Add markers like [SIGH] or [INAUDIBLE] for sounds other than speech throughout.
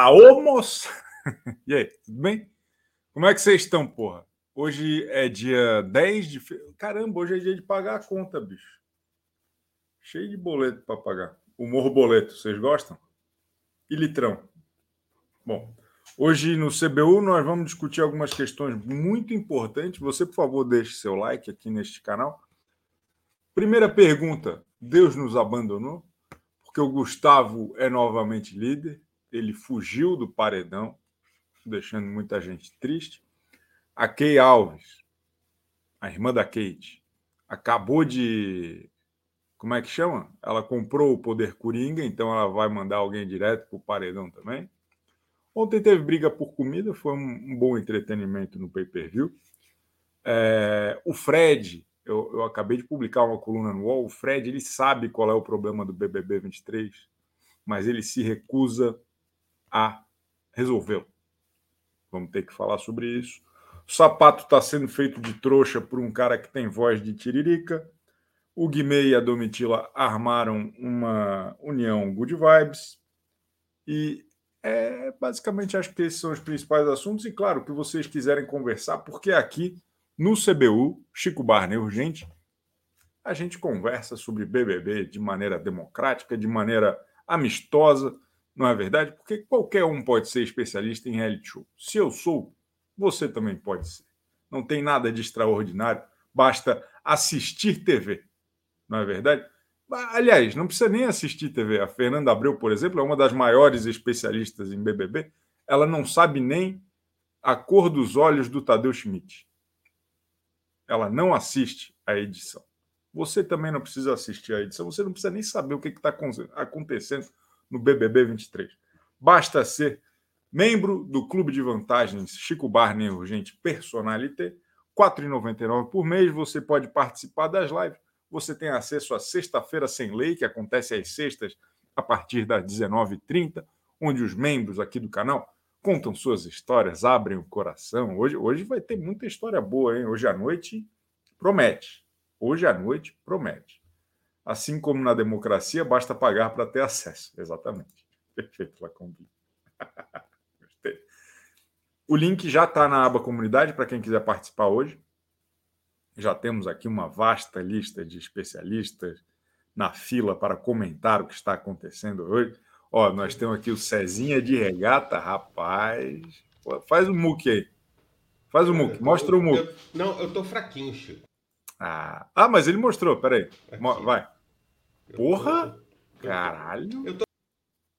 Aô, moço! [LAUGHS] E aí, tudo bem? Como é que vocês estão, porra? Hoje é dia 10 de. Caramba, hoje é dia de pagar a conta, bicho. Cheio de boleto para pagar. O morro boleto, vocês gostam? E litrão. Bom, hoje no CBU nós vamos discutir algumas questões muito importantes. Você, por favor, deixe seu like aqui neste canal. Primeira pergunta: Deus nos abandonou? Porque o Gustavo é novamente líder ele fugiu do paredão, deixando muita gente triste. A Kay Alves, a irmã da Kate, acabou de. Como é que chama? Ela comprou o poder Coringa, então ela vai mandar alguém direto para o paredão também. Ontem teve briga por comida, foi um, bom entretenimento no pay per view. É, o Fred, eu, eu, acabei de publicar uma coluna no UOL. O Fred ele sabe qual é o problema do BBB 23, mas ele se recusa a resolvê-lo. Vamos ter que falar sobre isso. O sapato está sendo feito de trouxa por um cara que tem voz de tiririca. O Guimê e a Domitila armaram uma união good vibes. E é, basicamente acho que esses são os principais assuntos. E claro, que vocês quiserem conversar, porque aqui no CBU, Chico Barney Urgente, a gente conversa sobre BBB de maneira democrática, de maneira amistosa não é verdade? Porque qualquer um pode ser especialista em reality show. Se eu sou, você também pode ser. Não tem nada de extraordinário, basta assistir TV. Não é verdade? Aliás, não precisa nem assistir TV. A Fernanda Abreu, por exemplo, é uma das maiores especialistas em BBB. Ela não sabe nem a cor dos olhos do Tadeu Schmidt. Ela não assiste a edição. Você também não precisa assistir a edição, você não precisa nem saber o que está acontecendo no BBB 23. Basta ser membro do Clube de Vantagens Chico Barney Urgente Personalité, R$ 4,99 por mês. Você pode participar das lives. Você tem acesso à Sexta-feira Sem Lei, que acontece às sextas, a partir das 19h30, onde os membros aqui do canal contam suas histórias, abrem o coração. Hoje, hoje vai ter muita história boa, hein? Hoje à noite promete. Hoje à noite promete. Assim como na democracia, basta pagar para ter acesso. Exatamente. [LAUGHS] Perfeito, Lacombi. [LAUGHS] Gostei. O link já está na aba comunidade para quem quiser participar hoje. Já temos aqui uma vasta lista de especialistas na fila para comentar o que está acontecendo hoje. Ó, nós temos aqui o Cezinha de regata, rapaz. faz o muque aí. Faz o muque, mostra o muque. não, eu tô fraquinho, Chico. Ah, ah mas ele mostrou, peraí. Aqui. Vai. Porra! Caralho! Eu tô...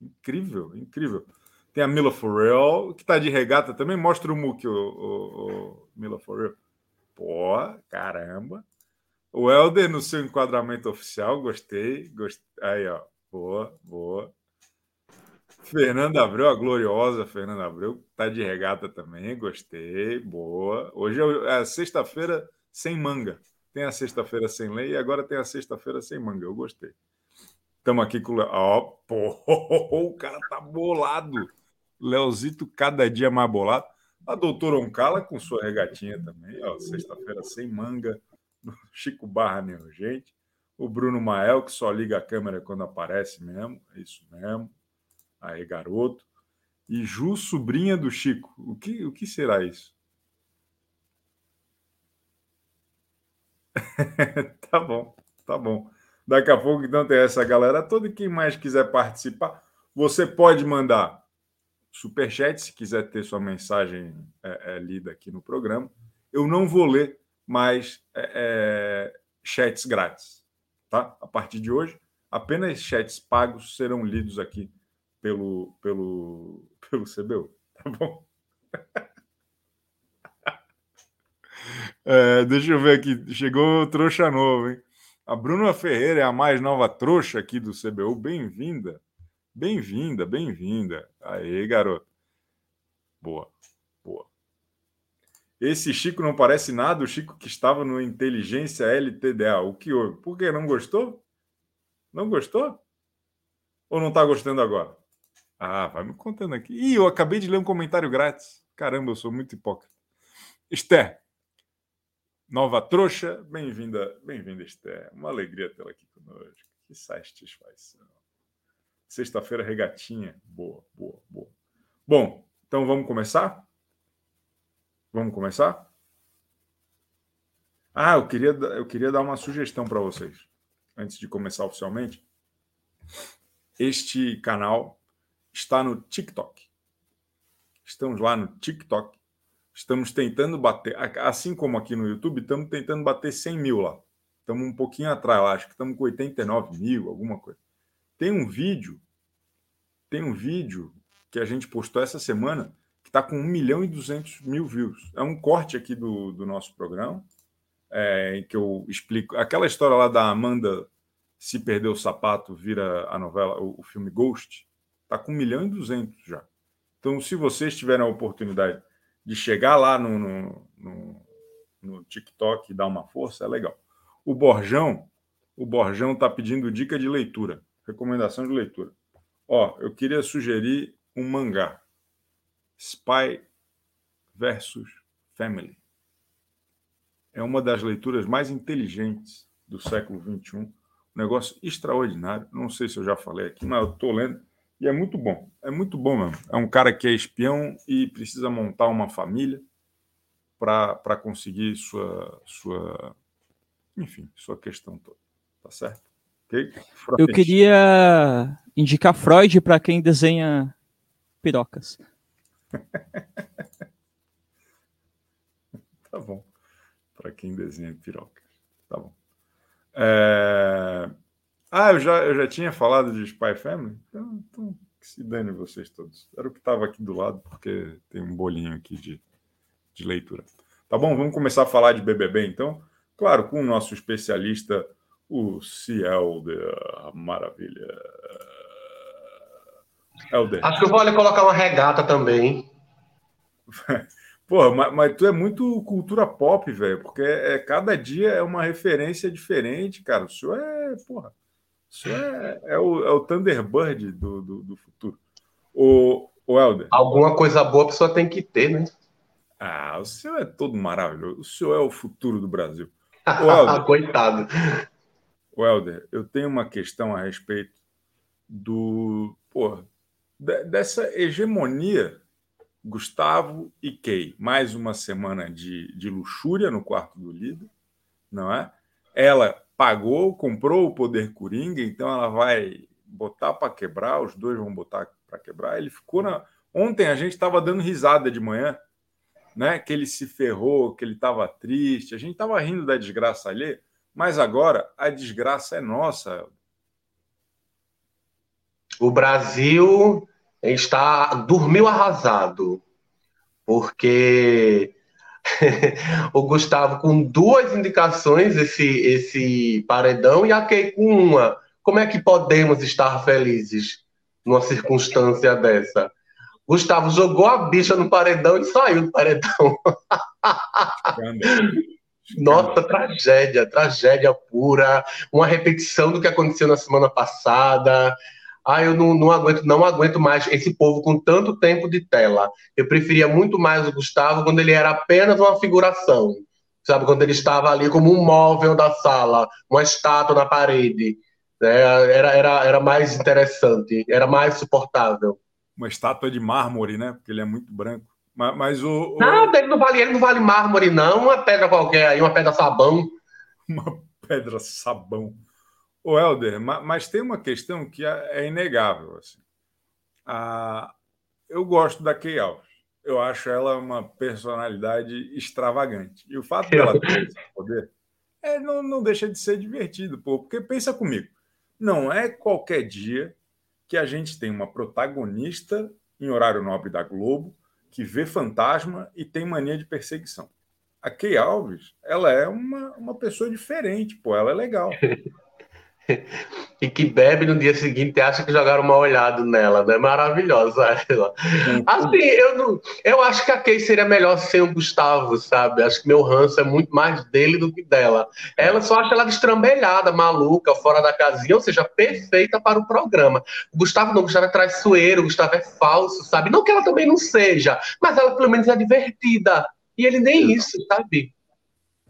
Incrível, incrível. Tem a Mila Forel, que tá de regata também. Mostra o Muki, o, o, o Mila Forel. Pô, caramba. O Helder no seu enquadramento oficial, gostei. gostei. Aí, ó. Boa, boa. Fernanda Abreu, a gloriosa Fernanda Abreu, tá de regata também, gostei, boa. Hoje é, é sexta-feira sem manga. Tem a sexta-feira sem lei e agora tem a sexta-feira sem manga. Eu gostei. Estamos aqui com o Ó, pô, [LAUGHS] o cara tá bolado. Leozito cada dia mais bolado. A doutora Oncala com sua regatinha também. Sexta-feira sem manga. [LAUGHS] Chico Barra Neurgente. O Bruno Mael, que só liga a câmera quando aparece mesmo. É isso mesmo. Aí, garoto. E Ju, sobrinha do Chico. O que, o que será isso? [LAUGHS] tá bom, tá bom. Daqui a pouco, então, tem essa galera toda. Quem mais quiser participar, você pode mandar superchat se quiser ter sua mensagem é, é, lida aqui no programa. Eu não vou ler mais é, é chats grátis, tá? A partir de hoje, apenas chats pagos serão lidos aqui pelo, pelo, [LAUGHS] pelo CBU, tá bom? [LAUGHS] É, deixa eu ver aqui. Chegou trouxa novo, hein? A Bruna Ferreira é a mais nova trouxa aqui do CBU. Bem-vinda. Bem-vinda, bem-vinda. Aí, garoto. Boa, boa. Esse Chico não parece nada o Chico que estava no Inteligência LTDA. O que houve? Por que? Não gostou? Não gostou? Ou não está gostando agora? Ah, vai me contando aqui. Ih, eu acabei de ler um comentário grátis. Caramba, eu sou muito hipócrita. Esther, Nova trouxa, bem-vinda, bem-vinda, Esther. Uma alegria tê-la aqui conosco. Que satisfação. Sexta-feira, regatinha. Boa, boa, boa. Bom, então vamos começar? Vamos começar? Ah, eu queria, eu queria dar uma sugestão para vocês, antes de começar oficialmente. Este canal está no TikTok. Estamos lá no TikTok. Estamos tentando bater, assim como aqui no YouTube, estamos tentando bater 100 mil lá. Estamos um pouquinho atrás, acho que estamos com 89 mil, alguma coisa. Tem um vídeo, tem um vídeo que a gente postou essa semana que está com 1 milhão e 200 mil views. É um corte aqui do, do nosso programa, é, em que eu explico aquela história lá da Amanda se perder o sapato, vira a novela, o, o filme Ghost, está com 1 milhão e 200 já. Então, se vocês tiverem a oportunidade de chegar lá no, no, no, no TikTok e dar uma força, é legal. O Borjão, o Borjão está pedindo dica de leitura, recomendação de leitura. Ó, eu queria sugerir um mangá, Spy versus Family. É uma das leituras mais inteligentes do século XXI. Um negócio extraordinário. Não sei se eu já falei aqui, mas eu estou lendo e é muito bom. É muito bom mesmo. É um cara que é espião e precisa montar uma família para conseguir sua, sua, enfim, sua questão toda. Tá certo? Okay? Eu queria indicar Freud para quem desenha pirocas. [LAUGHS] tá bom. Para quem desenha pirocas. Tá bom. É... Ah, eu já, eu já tinha falado de Spy Family? Então, então que se dane vocês todos. Era o que estava aqui do lado, porque tem um bolinho aqui de, de leitura. Tá bom? Vamos começar a falar de BBB, então? Claro, com o nosso especialista, o Ciel de Maravilha. Helder. Acho que eu vou ali colocar uma regata também. [LAUGHS] Porra, mas, mas, tu é muito cultura pop, velho, porque é, cada dia é uma referência diferente, cara. O senhor é, porra, isso é, é, o, é o Thunderbird do, do, do futuro. O, o Helder. Alguma coisa boa a pessoa tem que ter, né? Ah, o senhor é todo maravilhoso. O senhor é o futuro do Brasil. O [LAUGHS] Helder, Coitado. O Helder, eu tenho uma questão a respeito do. Porra, dessa hegemonia Gustavo e Kay. Mais uma semana de, de luxúria no quarto do líder, não é? Ela pagou, comprou o poder Coringa, então ela vai botar para quebrar, os dois vão botar para quebrar. Ele ficou na. Ontem a gente estava dando risada de manhã, né? Que ele se ferrou, que ele estava triste. A gente estava rindo da desgraça ali, mas agora a desgraça é nossa. O Brasil está dormiu arrasado, porque [LAUGHS] o Gustavo com duas indicações, esse, esse paredão, e a Kay com uma. Como é que podemos estar felizes numa circunstância dessa? Gustavo jogou a bicha no paredão e saiu do paredão. Nossa, tragédia, tragédia pura. Uma repetição do que aconteceu na semana passada. Ah, eu não, não aguento, não aguento mais esse povo com tanto tempo de tela. Eu preferia muito mais o Gustavo quando ele era apenas uma figuração. Sabe, quando ele estava ali como um móvel da sala, uma estátua na parede. Né? Era, era, era mais interessante, era mais suportável. Uma estátua de mármore, né? Porque ele é muito branco. Mas, mas o, o. Não, ele não vale, ele não vale mármore, não. Uma pedra qualquer aí, uma pedra sabão. [LAUGHS] Uma pedra sabão. O Helder, mas tem uma questão que é, é inegável. Assim. Ah, eu gosto da Key Alves. Eu acho ela uma personalidade extravagante. E o fato dela ter esse poder é, não, não deixa de ser divertido, pô, porque pensa comigo. Não é qualquer dia que a gente tem uma protagonista em horário nobre da Globo que vê fantasma e tem mania de perseguição. A Key Alves, ela é uma, uma pessoa diferente, pô, ela é legal. [LAUGHS] e que bebe no dia seguinte e acha que jogaram uma olhada nela, né? Maravilhosa ela. Assim, eu, não, eu acho que a Kay seria melhor sem o Gustavo, sabe? Acho que meu ranço é muito mais dele do que dela. Ela só acha ela destrambelhada, maluca, fora da casinha, ou seja, perfeita para o programa. O Gustavo não, o Gustavo é traiçoeiro, o Gustavo é falso, sabe? Não que ela também não seja, mas ela pelo menos é divertida. E ele nem isso, sabe?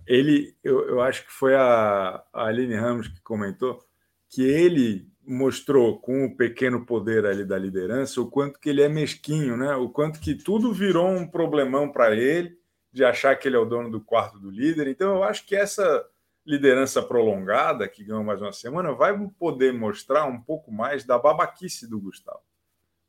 Ele, eu, eu acho que foi a, a Aline Ramos que comentou que ele mostrou com o pequeno poder ali da liderança o quanto que ele é mesquinho, né? O quanto que tudo virou um problemão para ele de achar que ele é o dono do quarto do líder. Então eu acho que essa liderança prolongada que ganhou mais uma semana vai poder mostrar um pouco mais da babaquice do Gustavo,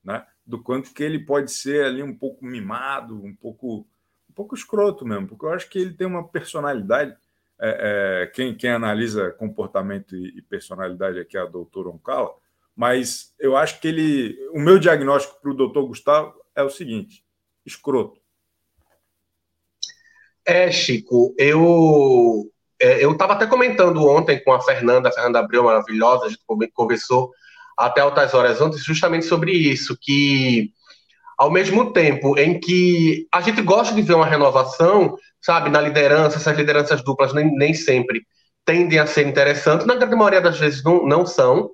né? Do quanto que ele pode ser ali um pouco mimado, um pouco um pouco escroto mesmo, porque eu acho que ele tem uma personalidade é, é, quem, quem, analisa comportamento e, e, personalidade aqui é a doutora Oncala, mas eu acho que ele. O meu diagnóstico para o doutor Gustavo é o seguinte: escroto. É, Chico, eu é, eu estava até comentando ontem com a Fernanda, a Fernanda Abreu, maravilhosa, a gente conversou até altas horas ontem justamente sobre isso, que ao mesmo tempo em que a gente gosta de ver uma renovação, sabe, na liderança, essas lideranças duplas nem, nem sempre tendem a ser interessantes, na grande maioria das vezes não, não são,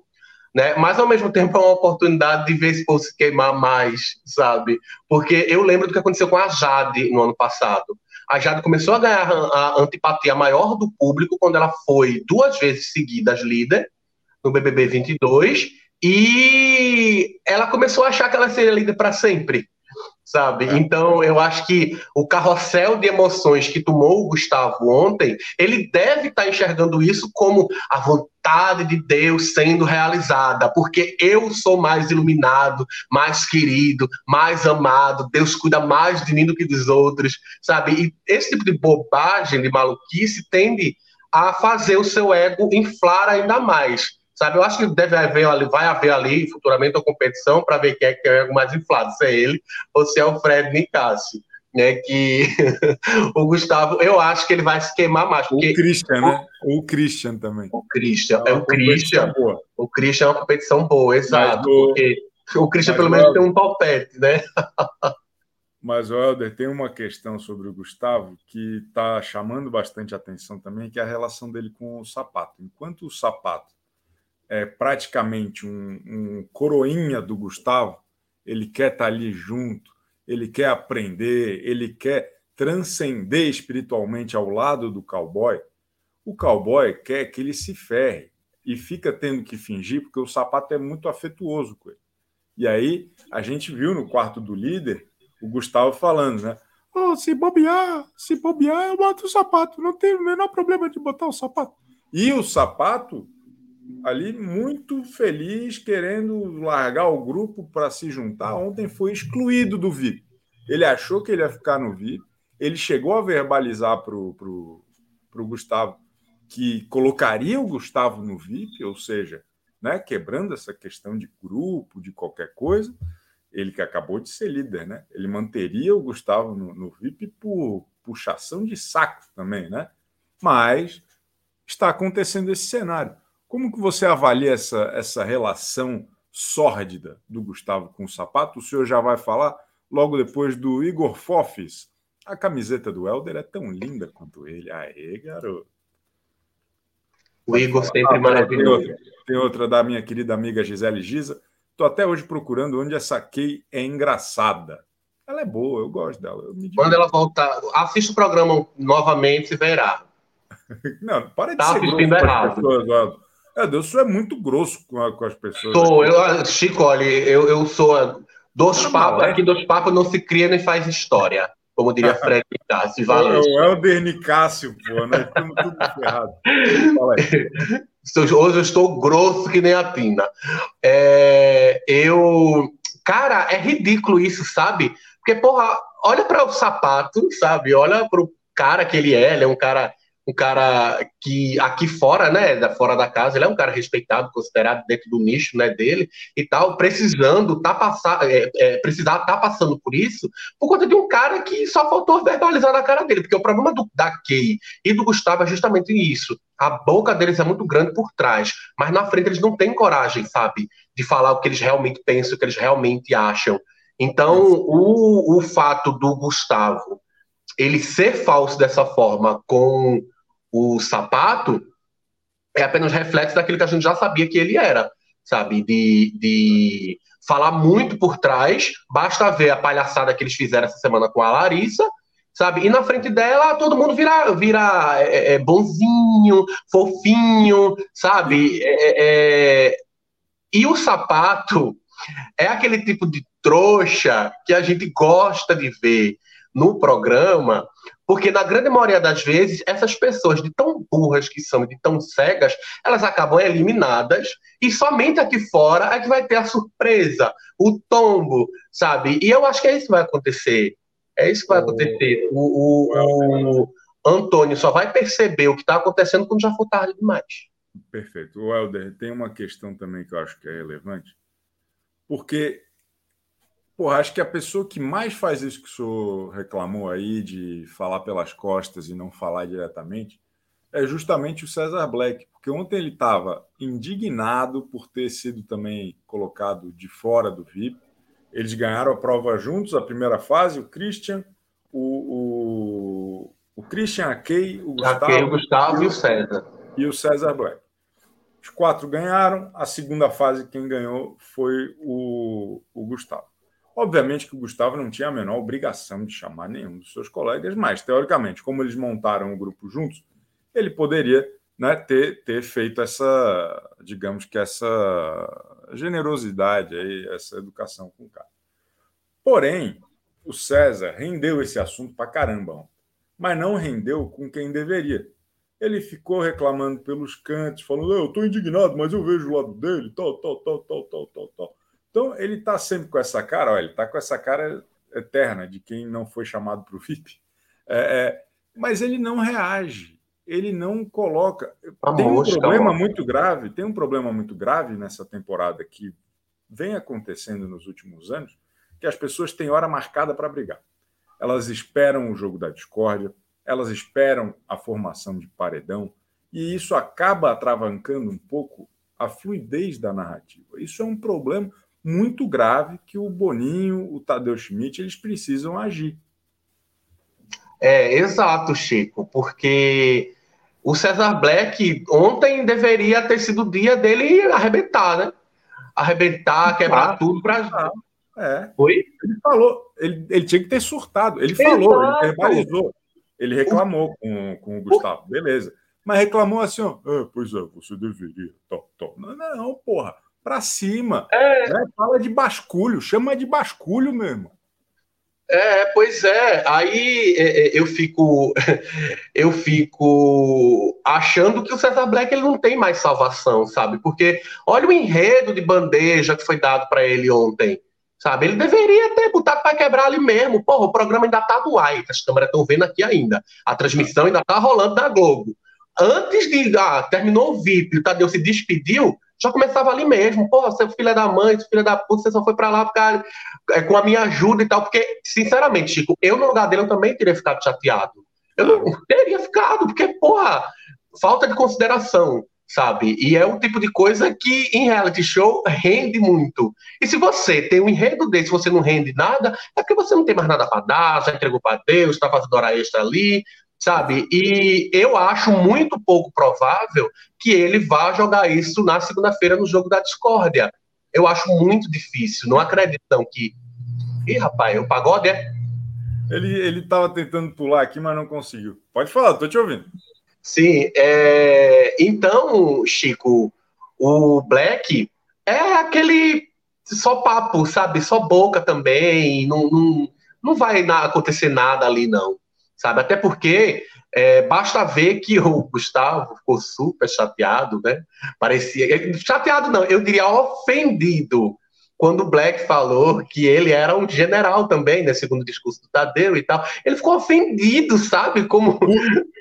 né? Mas ao mesmo tempo é uma oportunidade de ver se povo se queimar mais, sabe? Porque eu lembro do que aconteceu com a Jade no ano passado. A Jade começou a ganhar a antipatia maior do público quando ela foi duas vezes seguidas líder no BBB 22 e ela começou a achar que ela seria líder para sempre sabe? Então, eu acho que o carrossel de emoções que tomou o Gustavo ontem, ele deve estar tá enxergando isso como a vontade de Deus sendo realizada, porque eu sou mais iluminado, mais querido, mais amado, Deus cuida mais de mim do que dos outros, sabe? E esse tipo de bobagem, de maluquice, tende a fazer o seu ego inflar ainda mais. Sabe, eu acho que deve haver ali, vai haver ali futuramente uma competição para ver quem é que é o mais inflado, se é ele ou se é o Fred Nicásio. Né, que [LAUGHS] o Gustavo, eu acho que ele vai se queimar mais. Porque... O Christian, né? O Christian também. O Christian, é, é o Christian. Boa. O Christian é uma competição boa, exato. Porque o Christian, pelo menos, tem um topete, né? Mas, Helder, tem uma questão sobre o Gustavo que está chamando bastante atenção também, que é a relação dele com o sapato. Enquanto o sapato é praticamente um, um coroinha do Gustavo, ele quer estar tá ali junto, ele quer aprender, ele quer transcender espiritualmente ao lado do cowboy. O cowboy quer que ele se ferre e fica tendo que fingir porque o sapato é muito afetuoso com ele. E aí a gente viu no quarto do líder o Gustavo falando, né? Oh, se bobear, se bobear, eu boto o sapato. Não tem o menor problema de botar o sapato. E o sapato ali muito feliz, querendo largar o grupo para se juntar. Ontem foi excluído do VIP. Ele achou que ele ia ficar no VIP. Ele chegou a verbalizar para o pro, pro Gustavo que colocaria o Gustavo no VIP, ou seja, né, quebrando essa questão de grupo, de qualquer coisa. Ele que acabou de ser líder, né? Ele manteria o Gustavo no, no VIP por puxação de saco também, né? Mas está acontecendo esse cenário. Como que você avalia essa, essa relação sórdida do Gustavo com o sapato? O senhor já vai falar logo depois do Igor Fofis. A camiseta do Helder é tão linda quanto ele. Aê, garoto. O Igor sempre ah, maravilhoso. Tem outra, tem outra, da minha querida amiga Gisele Giza. Estou até hoje procurando onde essa Kay é engraçada. Ela é boa, eu gosto dela. Eu Quando ela voltar, assista o programa novamente e verá. [LAUGHS] Não, para de tá ser assistindo errado. Pessoas, é, Deus, isso é muito grosso com, a, com as pessoas. Sou, eu, Chico, olha, eu, eu sou dos papos, é. aqui dos papos não se cria nem faz história. Como diria [LAUGHS] Fred Nicásio. Valeu. É o Helder Nicásio, pô, né? Estamos tudo ferrado. Hoje eu estou grosso que nem a Tina. É, eu. Cara, é ridículo isso, sabe? Porque, porra, olha para o sapato, sabe? Olha para o cara que ele é. Ele é um cara um cara que aqui fora, né, da fora da casa, ele é um cara respeitado, considerado dentro do nicho, né, dele e tal, precisando tá passar, é, é, precisar tá passando por isso por conta de um cara que só faltou verbalizar na cara dele, porque o problema do, da Kay e do Gustavo é justamente isso. A boca deles é muito grande por trás, mas na frente eles não têm coragem, sabe, de falar o que eles realmente pensam, o que eles realmente acham. Então, o, o fato do Gustavo ele ser falso dessa forma com o sapato é apenas reflexo daquilo que a gente já sabia que ele era, sabe? De, de falar muito por trás, basta ver a palhaçada que eles fizeram essa semana com a Larissa, sabe? E na frente dela todo mundo vira, vira é, é, bonzinho, fofinho, sabe? É, é, E o sapato é aquele tipo de trouxa que a gente gosta de ver no programa, porque na grande maioria das vezes, essas pessoas de tão burras que são, de tão cegas, elas acabam eliminadas e somente aqui fora é que vai ter a surpresa, o tombo, sabe? E eu acho que é isso que vai acontecer. É isso que vai acontecer. O, o, o Antônio só vai perceber o que está acontecendo quando já for tarde demais. Perfeito. O Helder, tem uma questão também que eu acho que é relevante, porque Porra, acho que a pessoa que mais faz isso que o senhor reclamou aí, de falar pelas costas e não falar diretamente, é justamente o César Black, porque ontem ele estava indignado por ter sido também colocado de fora do VIP. Eles ganharam a prova juntos, a primeira fase, o Christian, o, o, o Christian, a Kay, o Gustavo, Kay, o Gustavo e o César. E o César Black. Os quatro ganharam, a segunda fase quem ganhou foi o, o Gustavo. Obviamente que o Gustavo não tinha a menor obrigação de chamar nenhum dos seus colegas, mas, teoricamente, como eles montaram o grupo juntos, ele poderia né, ter, ter feito essa, digamos que essa generosidade, aí, essa educação com o cara. Porém, o César rendeu esse assunto para caramba, mas não rendeu com quem deveria. Ele ficou reclamando pelos cantos, falando: eu estou indignado, mas eu vejo o lado dele, tal, tal, tal, tal, tal, tal, tal. Então, ele está sempre com essa cara, olha, ele está com essa cara eterna de quem não foi chamado para o VIP, é, é, mas ele não reage, ele não coloca. Tá tem um problema muito grave, tem um problema muito grave nessa temporada que vem acontecendo nos últimos anos, que as pessoas têm hora marcada para brigar. Elas esperam o jogo da discórdia, elas esperam a formação de paredão, e isso acaba atravancando um pouco a fluidez da narrativa. Isso é um problema muito grave que o Boninho, o Tadeu Schmidt, eles precisam agir. É, exato, Chico, porque o César Black ontem deveria ter sido o dia dele arrebentar, né? Arrebentar, quebrar ah, tudo para. É. Foi? Ele falou, ele, ele tinha que ter surtado. Ele Exato. falou, ele verbalizou. Ele reclamou com, com o Gustavo, beleza. Mas reclamou assim, ó. É, pois é, você deveria. Tó, tó. Não, não, porra para cima. É. Né? Fala de basculho, chama de basculho mesmo. É, pois é. Aí é, é, eu fico, [LAUGHS] eu fico achando que o César Black ele não tem mais salvação, sabe? Porque olha o enredo de bandeja que foi dado para ele ontem, sabe? Ele deveria ter botado para quebrar ali mesmo. Porra, o programa ainda tá no ar, as câmeras estão vendo aqui ainda. A transmissão ainda tá rolando na Globo. Antes de ah, terminou o VIP, o Tadeu se despediu, já começava ali mesmo. Porra, seu filho da mãe, seu filho da puta, você só foi pra lá ficar é, com a minha ajuda e tal. Porque, sinceramente, Chico, eu no lugar dele eu também teria ficado chateado. Eu não teria ficado, porque, porra, falta de consideração, sabe? E é um tipo de coisa que em reality show rende muito. E se você tem um enredo desse, você não rende nada, é porque você não tem mais nada para dar, já entregou para Deus, tá fazendo hora extra ali, sabe? E eu acho muito pouco provável que ele vá jogar isso na segunda-feira no jogo da discórdia. Eu acho muito difícil. Não acreditam que. Ih, rapaz, o pagode é. Ele, ele tava tentando pular aqui, mas não conseguiu. Pode falar, tô te ouvindo. Sim, é... então, Chico, o Black é aquele só papo, sabe? Só boca também. Não, não, não vai acontecer nada ali, não sabe? Até porque é, basta ver que o [LAUGHS] Gustavo ficou super chateado, né? Parecia. Chateado não, eu diria ofendido. Quando o Black falou que ele era um general também, né? Segundo o discurso do Tadeu e tal. Ele ficou ofendido, sabe? Como. [LAUGHS]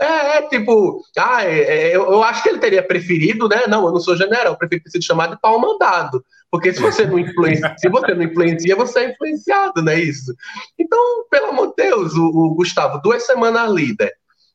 É, é, tipo, ah, é, é, eu, eu, acho que ele teria preferido, né? Não, eu não sou general, eu prefiro ter sido chamado de pau mandado. Porque se você não influencia, [LAUGHS] se você não influencia, você é influenciado, não é isso? Então, pelo amor de Deus, o, o Gustavo, duas semanas líder,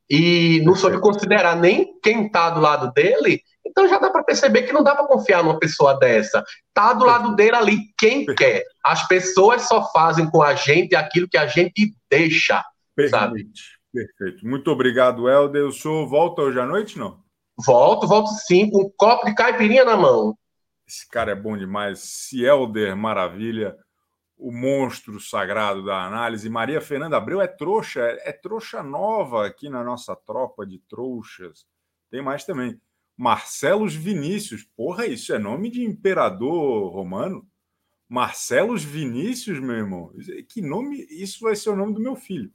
e não soube considerar nem quem tá do lado dele, então já dá para perceber que não dá para confiar numa pessoa dessa. Tá do lado dele ali quem quer. As pessoas só fazem com a gente aquilo que a gente deixa, Perfeito. sabe? Perfeito. Muito obrigado, Helder. O senhor volta hoje à noite, não? Volto, volto sim, com um copo de caipirinha na mão. Esse cara é bom demais. Cielder, maravilha. O monstro sagrado da análise. Maria Fernanda Abreu é trouxa, é trouxa nova aqui na nossa tropa de trouxas. Tem mais também. Marcelos Vinícius. Porra, isso é nome de imperador romano? Marcelos Vinícius, meu irmão. Que nome? Isso vai ser o nome do meu filho.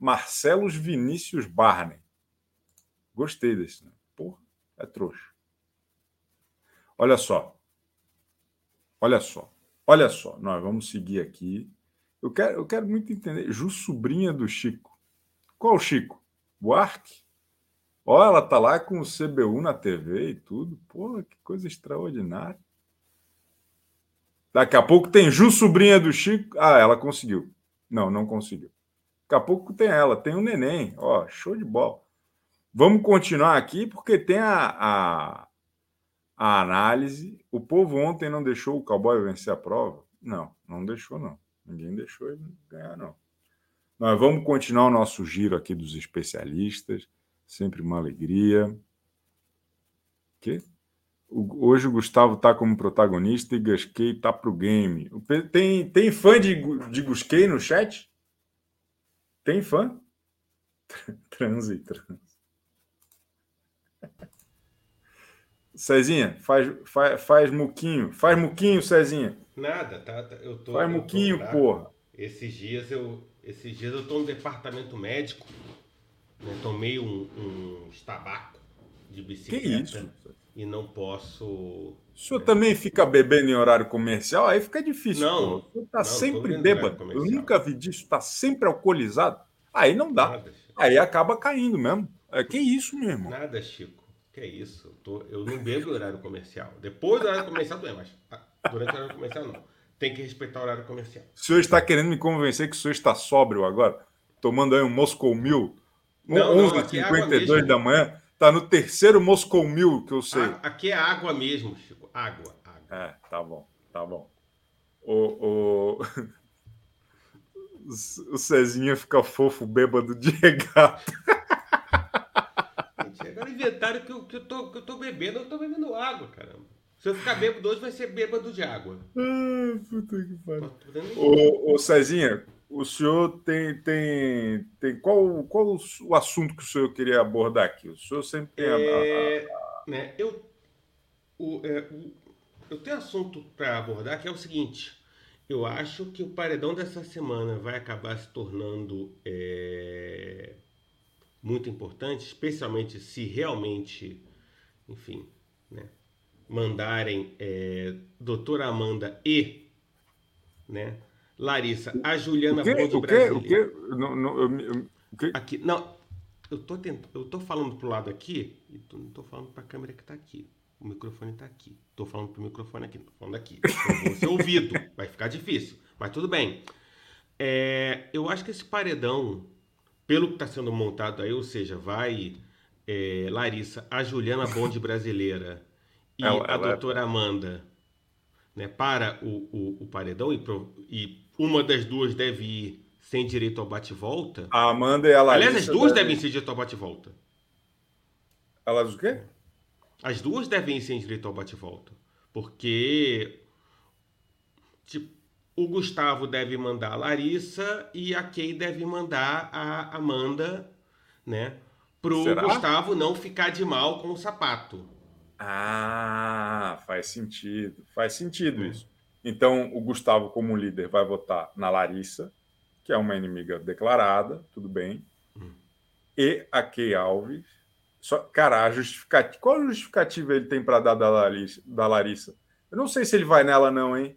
Marcelos Vinícius Barney. Gostei desse nome. Porra, é trouxa. Olha só. Olha só. Olha só. Nós vamos seguir aqui. Eu quero, eu quero muito entender. Ju, sobrinha do Chico. Qual Chico? Buarque? Ó, ela tá lá com o CBU na TV e tudo. Porra, que coisa extraordinária. Daqui a pouco tem Ju, sobrinha do Chico. Ah, ela conseguiu. Não, não conseguiu. Daqui a pouco tem ela, tem o um neném. Ó, show de bola. Vamos continuar aqui, porque tem a, a, a análise. O povo ontem não deixou o cowboy vencer a prova? Não, não deixou, não. Ninguém deixou ele ganhar, não. Nós vamos continuar o nosso giro aqui dos especialistas. Sempre uma alegria. Que? Hoje o Gustavo está como protagonista e Gasquei está para o game. Tem, tem fã de, de Gusquei no chat? Tem fã? [LAUGHS] Transe, transe. Cezinha, faz, faz, faz muquinho. Faz muquinho, Cezinha. Nada, tá, tá eu tô. Faz eu muquinho, tô porra. Esses dias eu, esses dias eu tô no departamento médico. Né, tomei um, um tabaco de bicicleta. Que isso? e não posso. O senhor também fica bebendo em horário comercial? Aí fica difícil. Não. Pô. O senhor está sempre bêbado. Eu nunca vi disso. Está sempre alcoolizado. Aí não dá. Nada, Aí acaba caindo mesmo. É, que isso, meu irmão? Nada, Chico. Que isso. Eu, tô... eu não bebo no horário comercial. Depois do horário comercial, tudo mas durante o horário comercial, não. Tem que respeitar o horário comercial. O senhor está querendo me convencer que o senhor está sóbrio agora? Tomando aí um Moscow Mil? 11h52 é da manhã? Tá no terceiro Moscou Mil que eu sei. Ah, aqui é água mesmo, Chico. Água, água. É, tá bom, tá bom. O, o... [LAUGHS] o Cezinha fica fofo, bêbado de [LAUGHS] regata. Agora inventaram que eu, que, eu tô, que eu tô bebendo, eu tô bebendo água, caramba. Se eu ficar bêbado hoje, vai ser bêbado de água. Ah, puta que pariu. Ô, ô, Cezinha, o senhor tem, tem, tem qual, qual o assunto que o senhor queria abordar aqui? O senhor sempre tem é, a, a... Né, eu, o, é, o, eu tenho assunto para abordar que é o seguinte. Eu acho que o paredão dessa semana vai acabar se tornando é, muito importante, especialmente se realmente, enfim, né, mandarem é, doutora Amanda e né, Larissa, a Juliana? Ponte o quê? O quê? Não, não, eu, eu, o quê? Aqui, não, eu tô tentando, eu tô falando pro lado aqui e tô, não tô falando para a câmera que tá aqui. O microfone tá aqui. Tô falando pro microfone aqui, tô falando aqui. Eu vou ser ouvido, [LAUGHS] vai ficar difícil, mas tudo bem. É, eu acho que esse paredão, pelo que está sendo montado aí, ou seja, vai é, Larissa, a Juliana Bonde [LAUGHS] brasileira e ela, a ela doutora. Amanda né, para o, o, o paredão e, e uma das duas deve ir sem direito ao bate-volta. A Amanda e a Larissa. Aliás, as duas devem, devem ser direito ao bate-volta. Elas o quê? As duas devem ir sem direito ao bate-volta. Porque tipo, o Gustavo deve mandar a Larissa e a Kay deve mandar a Amanda, né? Pro Será? Gustavo não ficar de mal com o sapato. Ah, faz sentido. Faz sentido isso. Então, o Gustavo, como líder, vai votar na Larissa, que é uma inimiga declarada, tudo bem. Hum. E a Key Alves. Só, cara, a justificativa, qual justificativa ele tem para dar da Larissa, da Larissa? Eu não sei se ele vai nela, não, hein?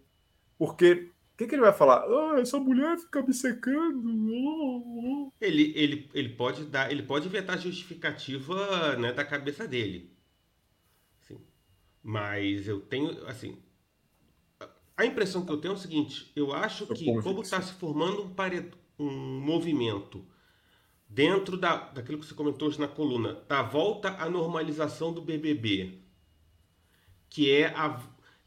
Porque que, que, ele vai falar? Ah, essa mulher fica me secando. Ele, ele, ele pode dar, ele pode inventar justificativa né, da cabeça dele. Sim. Mas eu tenho, assim, a impressão que eu tenho é o seguinte: eu acho que, como está se formando um, pared... um movimento dentro da, daquilo que você comentou hoje na coluna, da volta à normalização do BBB, que é a,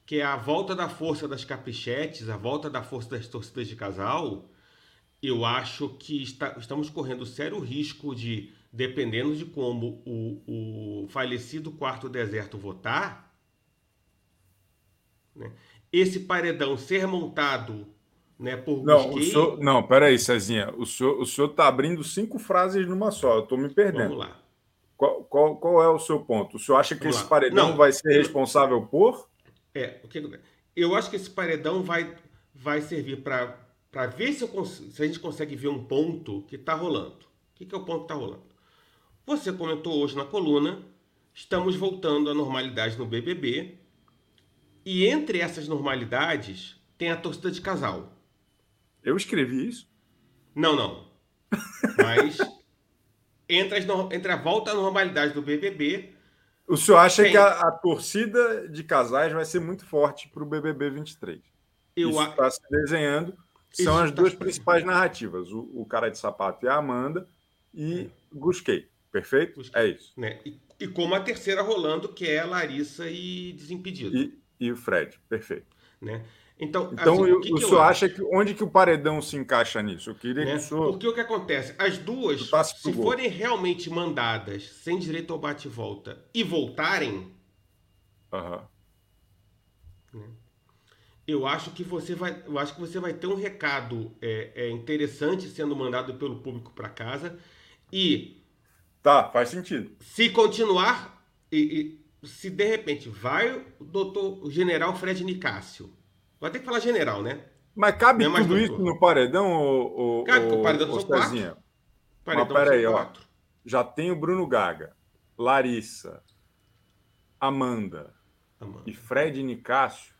que é a volta da força das caprichetes, a volta da força das torcidas de casal, eu acho que está, estamos correndo sério risco de, dependendo de como o, o falecido quarto deserto votar, né, esse paredão ser montado né, por não, o senhor, não, peraí, Cezinha. O senhor, o senhor está abrindo cinco frases numa só. Eu estou me perdendo. Vamos lá. Qual, qual, qual, é o seu ponto? O senhor acha que Vamos esse lá. paredão Não. vai ser responsável por? É, o que eu acho que esse paredão vai, vai servir para ver se, eu se a gente consegue ver um ponto que está rolando. O que, que é o ponto que está rolando? Você comentou hoje na coluna, estamos voltando à normalidade no BBB. E entre essas normalidades tem a torcida de casal. Eu escrevi isso. Não, não. Mas [LAUGHS] entre, as entre a volta à normalidade do BBB, O senhor acha Tem. que a, a torcida de casais vai ser muito forte para o BBB 23? eu Isso a- está se desenhando. São Isso as tá duas principais narrativas: o, o cara de sapato e a Amanda e Gusquei. Perfeito? Gusquei. É isso. né? E, e como a terceira rolando, que é Larissa e Desimpedido. E, e o Fred. Perfeito. Né? Então, Então, assim, que o que senhor acha que onde que o paredão se encaixa nisso? Eu queria né? que o senhor. Porque o que acontece? As duas, se gol. forem realmente mandadas sem direito ao bate-volta e voltarem, Aham. eu acho que você vai, eu acho que você vai ter um recado é, é, interessante sendo mandado pelo público para casa e Tá, faz sentido. se continuar e, e se de repente vai o doutor, o general Fred Nicásio, vai ter que falar general, né? Mas cabe Não é tudo isso no paredão, ô, ô, Cabe, porque o paredão ô são quatro. Paredão pera são aí, ó. Já tem o Bruno Gaga, Larissa, Amanda Amanda. e Fred Nicásio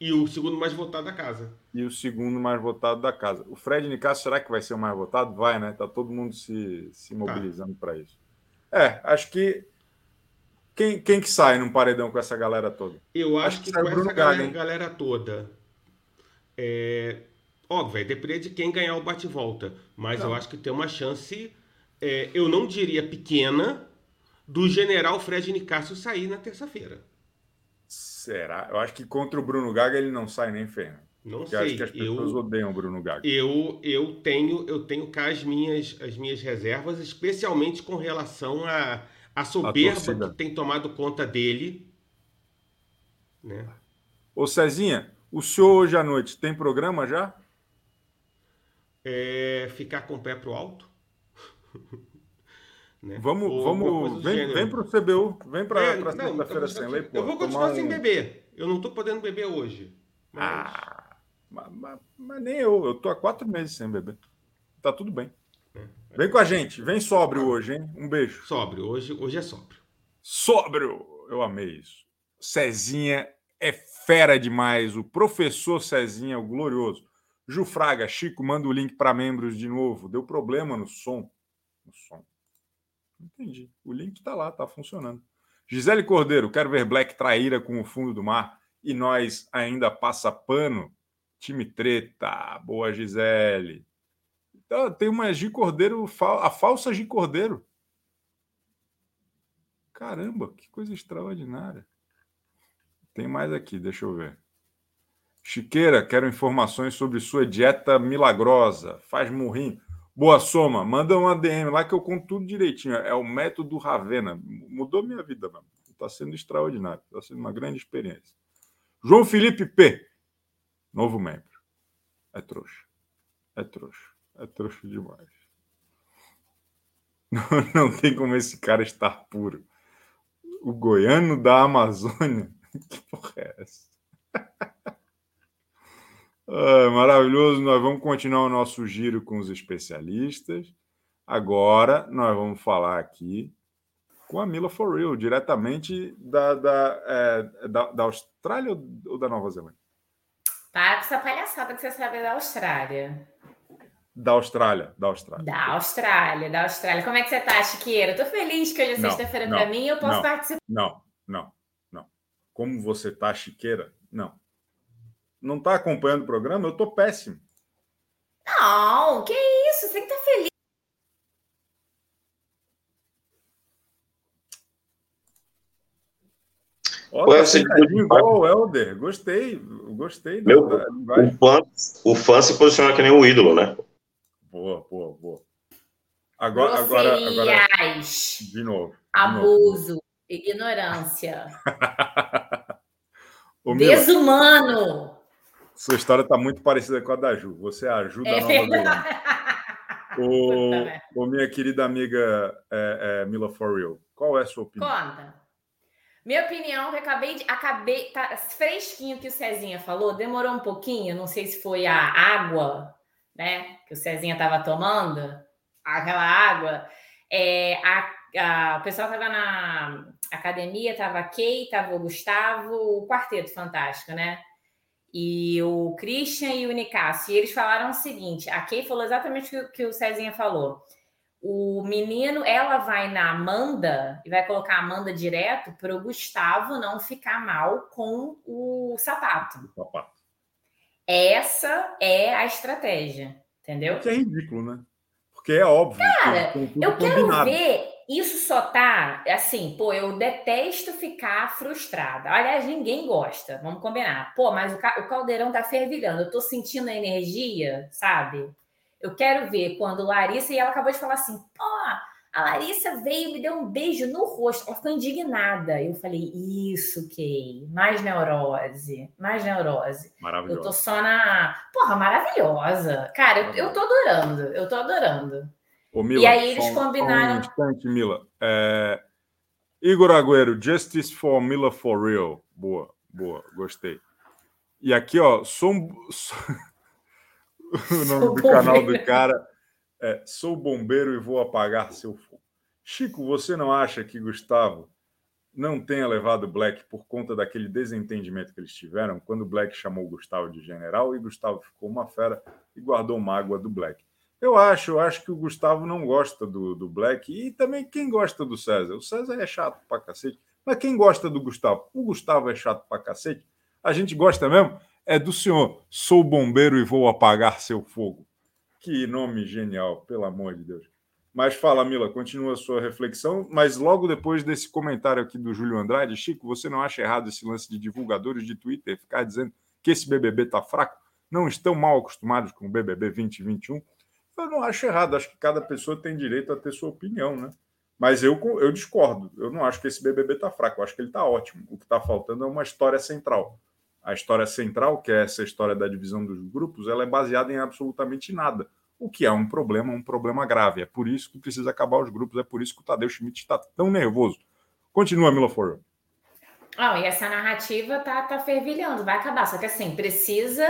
E o segundo mais votado da casa. e o segundo mais votado da casa. O Fred Nicásio, será que vai ser o mais votado? Vai, né? Tá todo mundo se, se mobilizando para isso. É, acho que quem, quem que sai num paredão com essa galera toda? Eu Acho acho, que que, com Bruno essa galera, galera toda. É, óbvio, vai depender de quem ganhar o bate-volta. Mas Não. eu acho que tem uma chance, é, eu não diria pequena, do general Fred Nicásio sair na terça-feira. Será? Eu acho que contra o Bruno Gaga ele não sai nem ferro. Não Porque eu acho sei. que as pessoas Eu, odeiam o Bruno Gaga. eu, eu tenho eu tenho cá as minhas, as minhas reservas, especialmente com relação à a, soberba torcida. que tem tomado conta dele. Né? Ô Cezinha, o senhor hoje à noite tem programa já? É, ficar com o pé pro alto. [LAUGHS] Né? Vamos, Ou vamos vem, gênero. vem pro CBU, vem para É, pra não, sexta-feira então, sem lei. Eu vou continuar sem um- beber. Eu não tô podendo beber hoje. Mas Ah, mas, mas- mas nem eu, eu tô há quatro meses sem beber. Tá tudo bem. É. Vem com a gente, vem sóbrio hoje, hein? Um beijo. sóbrio. Hoje, hoje é sóbrio. Sóbrio! Eu amei isso. Cezinha é fera demais. O professor Cezinha, o glorioso. Ju Fraga, Chico, manda o link para membros de novo. Deu problema no som. No som. Entendi. O link está lá, está funcionando. Gisele Cordeiro, quero ver Black traíra com o fundo do mar. E nós ainda passa pano. Time treta. Boa, Gisele. Então, tem uma Gi Cordeiro, a falsa Gi Cordeiro. Caramba, que coisa extraordinária. Tem mais aqui, deixa eu ver. Chiqueira, quero informações sobre sua dieta milagrosa. Faz murrinho. Boa soma, manda uma DM lá que eu conto tudo direitinho. É o método Ravena. Mudou minha vida, mano. Está sendo extraordinário. Está sendo uma grande experiência. João Felipe P. Novo membro. É trouxa. É trouxa. É trouxa demais. [LAUGHS] Não, não tem como esse cara estar puro. O goiano da Amazônia. [LAUGHS] Que porra é essa? [LAUGHS] Ah, maravilhoso. Nós vamos continuar o nosso giro com os especialistas. Agora nós vamos falar aqui com a Mila For Real, diretamente da, da, é, da, da Austrália ou da Nova Zelândia? Para com essa palhaçada que você sabe da Austrália. Da Austrália, da Austrália. Da Austrália, da Austrália. Como é que você tá, Chiqueira? Tô feliz que hoje é sexta-feira pra mim e eu posso não. participar. Não, não, não. Como você tá, chiqueira? Não. Não tá acompanhando o programa? Eu tô péssimo. Não, que isso? Você tem que estar feliz. Ó, Ué, tá você- sentadinho igual o Helder. Gostei, gostei. Meu- da. O fã, o fã se posiciona que nem o ídolo, né? Boa, boa, boa. Agora, agora, agora, de novo. de novo. abuso, ignorância, [LAUGHS] Ô, Mila, desumano. sua história está muito parecida com a da Ju. Você é a Nova Zelândia. [LAUGHS] ô, minha querida amiga é, é, Mila For Real, qual é a sua opinião? Conta. Minha opinião, que acabei de. Acabei. Tá fresquinho que o Cezinha falou, demorou um pouquinho, não sei se foi a água, né? Que o Cezinha estava tomando, aquela água. É, a, a, o pessoal estava na academia, estava a Kay, estava o Gustavo, o quarteto fantástico, né? E o Christian e o Nicásio. E eles falaram o seguinte: a Kay falou exatamente o que o Cezinha falou o menino, ela vai na Amanda e vai colocar a Amanda direto para o Gustavo não ficar mal com o sapato. O sapato. Essa é a estratégia, entendeu? Que é ridículo, né? Porque é óbvio. Cara, eu quero combinado. ver. Isso só tá assim, pô, eu detesto ficar frustrada. Aliás, ninguém gosta, vamos combinar. Pô, mas o, caldeirão tá fervilhando, eu tô sentindo a energia, sabe? Eu quero ver quando Larissa, e ela acabou de falar assim: pô, a Larissa veio e me deu um beijo no rosto. Ela ficou indignada. Eu falei: isso, Kay, mais neurose, mais neurose. Maravilhosa. Eu tô só na. Porra, maravilhosa. Cara, eu, eu tô adorando, eu tô adorando. Ô, Mila, e aí eles combinaram. Um instante, Mila. É... Igor Agüero, Justice for Mila for Real. Boa, boa, gostei. E aqui, ó, som. [LAUGHS] o nome Sou do canal do cara é Sou Bombeiro e Vou Apagar Seu Fogo. Chico, você não acha que Gustavo não tenha levado Black por conta daquele desentendimento que eles tiveram quando Black chamou Gustavo de general e Gustavo ficou uma fera e guardou mágoa do Black? Eu acho, eu acho que o Gustavo não gosta do, do Black e também quem gosta do César. O César é chato pra cacete, mas quem gosta do Gustavo? O Gustavo é chato pra cacete. A gente gosta mesmo é do senhor. Sou bombeiro e vou apagar seu fogo. Que nome genial, pelo amor de Deus. Mas fala, Mila, continua a sua reflexão, mas logo depois desse comentário aqui do Júlio Andrade, Chico, você não acha errado esse lance de divulgadores de Twitter ficar dizendo que esse BBB está fraco? Não estão mal acostumados com o BBB 2021? Eu não acho errado, acho que cada pessoa tem direito a ter sua opinião, né? Mas eu, eu discordo, eu não acho que esse BBB está fraco, eu acho que ele está ótimo. O que está faltando é uma história central a história central, que é essa história da divisão dos grupos, ela é baseada em absolutamente nada, o que é um problema, um problema grave. É por isso que precisa acabar os grupos, é por isso que o Tadeu Schmidt está tão nervoso. Continua, Mila Foro. Ah, e essa narrativa tá, tá fervilhando, vai acabar. Só que assim, precisa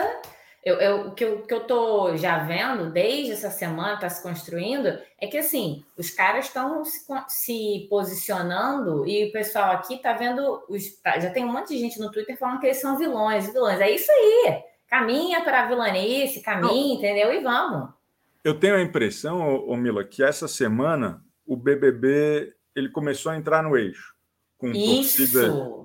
eu, eu, o que eu, que eu tô já vendo desde essa semana, está se construindo, é que assim, os caras estão se, se, posicionando e o pessoal aqui tá vendo. Os, tá, já tem um monte de gente no Twitter falando que eles são vilões, vilões. É isso aí. Caminha para a vilanice, caminha, entendeu? E vamos. Eu tenho a impressão, ô, Mila, que essa semana o BBB ele começou a entrar no eixo. Com Isso. torcida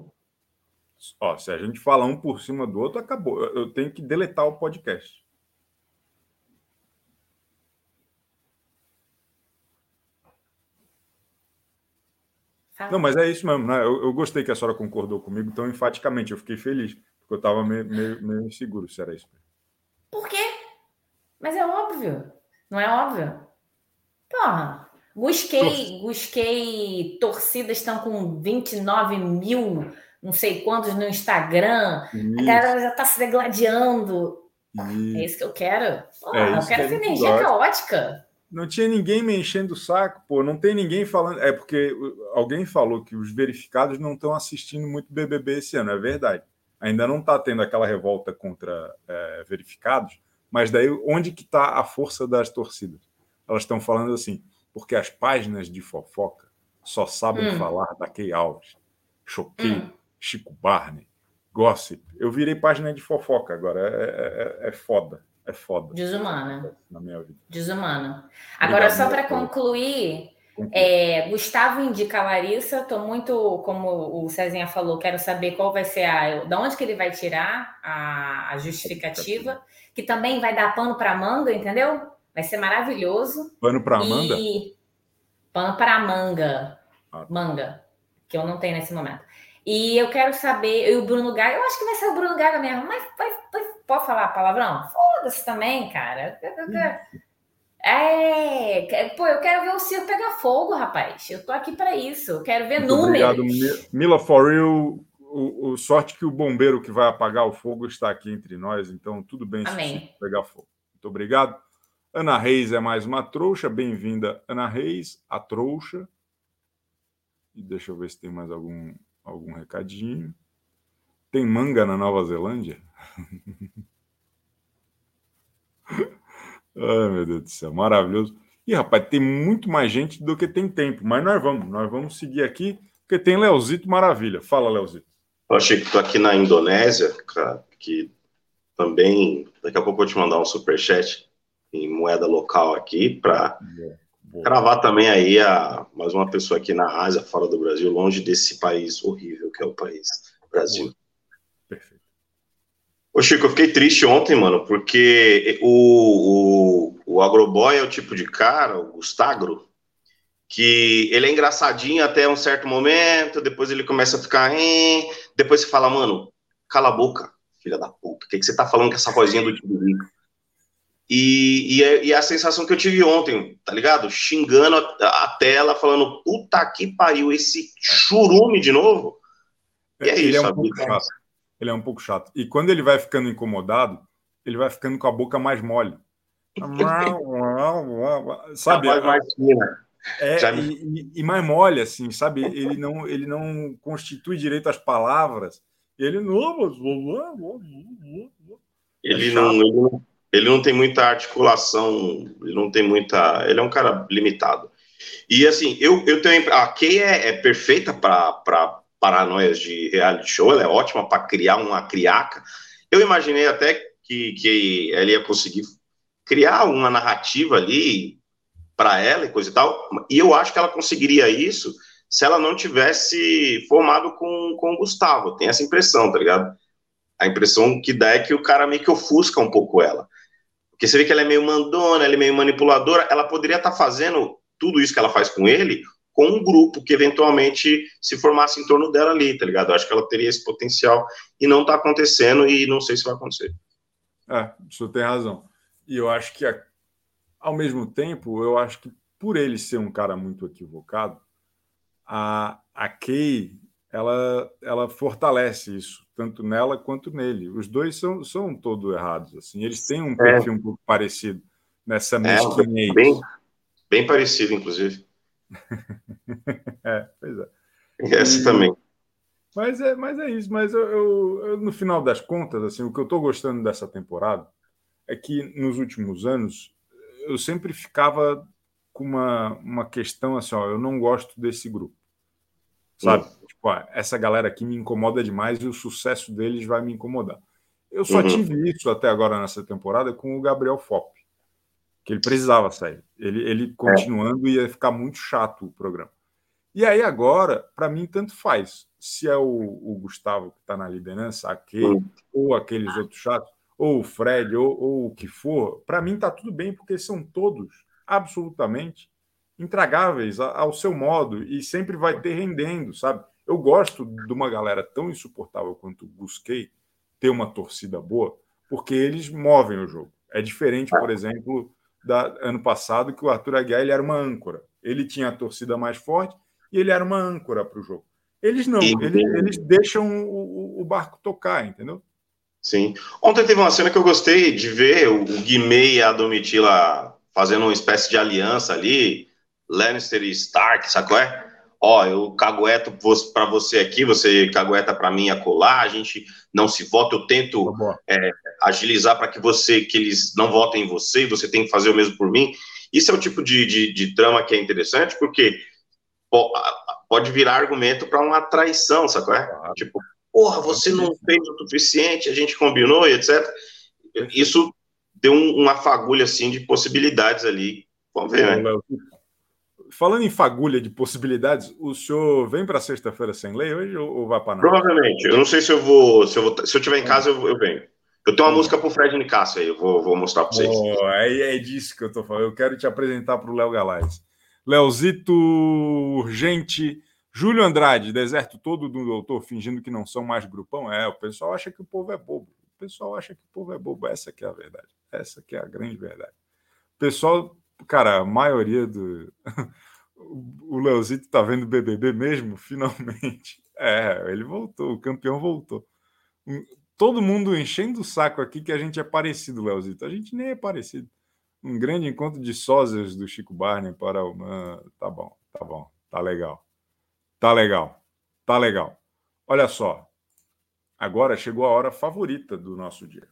Ó, se a gente falar um por cima do outro, acabou. Eu tenho que deletar o podcast. Não, mas é isso mesmo, né? Eu, eu, gostei que a senhora concordou comigo tão enfaticamente. Eu fiquei feliz, porque eu estava meio, meio, meio inseguro se era isso. Por quê? Mas é óbvio. Não é óbvio? Porra. Busquei, busquei torcidas estão com 29 mil não sei quantos no Instagram, isso. a galera já está se degladiando. Isso. É isso que eu quero. Porra, é eu quero essa energia gosta. caótica. Não tinha ninguém me enchendo o saco, pô. Não tem ninguém falando. É porque alguém falou que os verificados não estão assistindo muito BBB esse ano. É verdade. Ainda não está tendo aquela revolta contra é, verificados. Mas daí, onde que está a força das torcidas? Elas estão falando assim, porque as páginas de fofoca só sabem hum. falar da Key Alves. Choquei, hum. Chico Barney, Gossip. Eu virei página de fofoca agora. É, é, é, é foda. É foda. Desumana. Na minha vida. Desumana. Agora, Obrigado, só para concluir, é, Gustavo indica a Larissa. Estou muito, como o Cezinha falou, quero saber qual vai ser a. Da onde que ele vai tirar a, a justificativa, que também vai dar pano para Amanda, entendeu? Vai ser maravilhoso. Pano para Amanda? E... Pano para manga. Ah. Manga. Que eu não tenho nesse momento. E eu quero saber, e o Bruno Gaga, eu acho que vai ser o Bruno Gaga mesmo, mas vai, vai, pode falar palavrão? Foda-se também, cara. É, pô, eu quero ver o circo pegar fogo, rapaz. Eu tô aqui para isso. Eu quero ver Muito números. Obrigado, Mila For Real. O, o, sorte que o bombeiro que vai apagar o fogo está aqui entre nós, então tudo bem Amém. se pegar fogo. Muito obrigado. Ana Reis é mais uma trouxa. Bem-vinda, Ana Reis, a trouxa. E deixa eu ver se tem mais algum, algum recadinho. Tem manga na Nova Zelândia? [LAUGHS] Ai, meu Deus do céu, maravilhoso. E, rapaz, tem muito mais gente do que tem tempo, mas nós vamos, nós vamos seguir aqui, porque tem Leozito Maravilha. Fala, Leozito. Eu achei que estou aqui na Indonésia, cara, que também, daqui a pouco eu vou te mandar um superchat em moeda local aqui, para cravar também aí a, mais uma pessoa aqui na Ásia, fora do Brasil, longe desse país horrível que é o país Brasil. Perfeito. Ô Chico, eu fiquei triste ontem, mano, porque o, o, o Agroboy é o tipo de cara, o Gustagro, que ele é engraçadinho até um certo momento, depois ele começa a ficar, hein, depois você fala, mano, cala a boca, filha da puta, o que, que você tá falando com essa vozinha do Tiririca? E, e, é, e é a sensação que eu tive ontem, tá ligado? Xingando a, a tela, falando, puta que pariu, esse churume de novo. E é ele isso, é um pouco chato. Ele é um pouco chato. E quando ele vai ficando incomodado, ele vai ficando com a boca mais mole. [LAUGHS] sabe? mais, mais fina. É, e, e, mais mole, assim, sabe? Ele não, ele não constitui direito as palavras. Ele não. Ele, é não, ele não, ele não tem muita articulação, ele não tem muita. Ele é um cara limitado. E assim, eu, eu tenho. A Kay é, é perfeita para paranoias de reality show, ela é ótima para criar uma criaca. Eu imaginei até que, que ela ia conseguir criar uma narrativa ali para ela e coisa e tal. E eu acho que ela conseguiria isso se ela não tivesse formado com, com o Gustavo. Tem essa impressão, tá ligado? A impressão que dá é que o cara meio que ofusca um pouco ela. Porque você vê que ela é meio mandona, ela é meio manipuladora. Ela poderia estar tá fazendo tudo isso que ela faz com ele com um grupo que eventualmente se formasse em torno dela ali, tá ligado? Eu acho que ela teria esse potencial e não tá acontecendo e não sei se vai acontecer. É, você tem razão. E eu acho que ao mesmo tempo, eu acho que por ele ser um cara muito equivocado, a, a Kay ela, ela fortalece isso, tanto nela quanto nele. Os dois são, são todos errados. Assim. Eles têm um é. perfil é. um pouco parecido nessa mesquinhez. É, bem, bem parecido, inclusive. [LAUGHS] é, pois é. Essa e, também. Mas é, mas é isso. Mas eu, eu, eu, no final das contas, assim, o que eu estou gostando dessa temporada é que nos últimos anos eu sempre ficava com uma, uma questão assim, ó, eu não gosto desse grupo. Sabe? Uhum. Essa galera aqui me incomoda demais e o sucesso deles vai me incomodar. Eu só uhum. tive isso até agora nessa temporada com o Gabriel Fop, que ele precisava sair. Ele, ele continuando é. ia ficar muito chato o programa. E aí agora, para mim, tanto faz. Se é o, o Gustavo que está na liderança, aquele, uhum. ou aqueles outros chatos, ou o Fred, ou, ou o que for, para mim está tudo bem, porque são todos absolutamente intragáveis ao seu modo e sempre vai ter rendendo, sabe? Eu gosto de uma galera tão insuportável quanto busquei ter uma torcida boa, porque eles movem o jogo. É diferente, por exemplo, da ano passado, que o Arthur Aguiar ele era uma âncora. Ele tinha a torcida mais forte e ele era uma âncora para o jogo. Eles não, eles, eles deixam o, o, barco tocar, entendeu? Sim. Ontem teve uma cena que eu gostei de ver o, Guimê e a Domitila fazendo uma espécie de aliança ali, Lannister e Stark, sacou? É? Ó, eu cagueto para você aqui, você cagueta para mim acolá, a gente não se vota, eu tento tá é, agilizar para que você, que eles não votem em você, e você tem que fazer o mesmo por mim. Isso é o tipo de, de, de trama que é interessante, porque pode virar argumento para uma traição, sacou? É? Tipo, porra, você não fez o suficiente, a gente combinou e etc. Isso deu um, uma fagulha assim de possibilidades ali. Vamos ver, né? Falando em fagulha de possibilidades, o senhor vem para sexta-feira sem lei hoje ou vai para Provavelmente. Eu não sei se eu vou. Se eu, vou, se eu tiver em casa, eu, eu venho. Eu tenho uma hum. música pro Fred Nicasso aí, eu vou, vou mostrar para vocês. Oh, é, é disso que eu tô falando. Eu quero te apresentar para o Léo Galais. Leozito Urgente Júlio Andrade, deserto todo do doutor, fingindo que não são mais grupão. É, o pessoal acha que o povo é bobo. O pessoal acha que o povo é bobo. Essa que é a verdade. Essa que é a grande verdade. O pessoal, cara, a maioria do. [LAUGHS] o Leozito tá vendo BBB mesmo? Finalmente. [LAUGHS] É, ele voltou, o campeão voltou. Todo mundo enchendo o saco aqui que a gente é parecido, Leozito. A gente nem é parecido. Um grande encontro de sósias do Chico Barney para o. Ah, tá bom, tá bom, tá legal. Tá legal, tá legal. Olha só, agora chegou a hora favorita do nosso dia.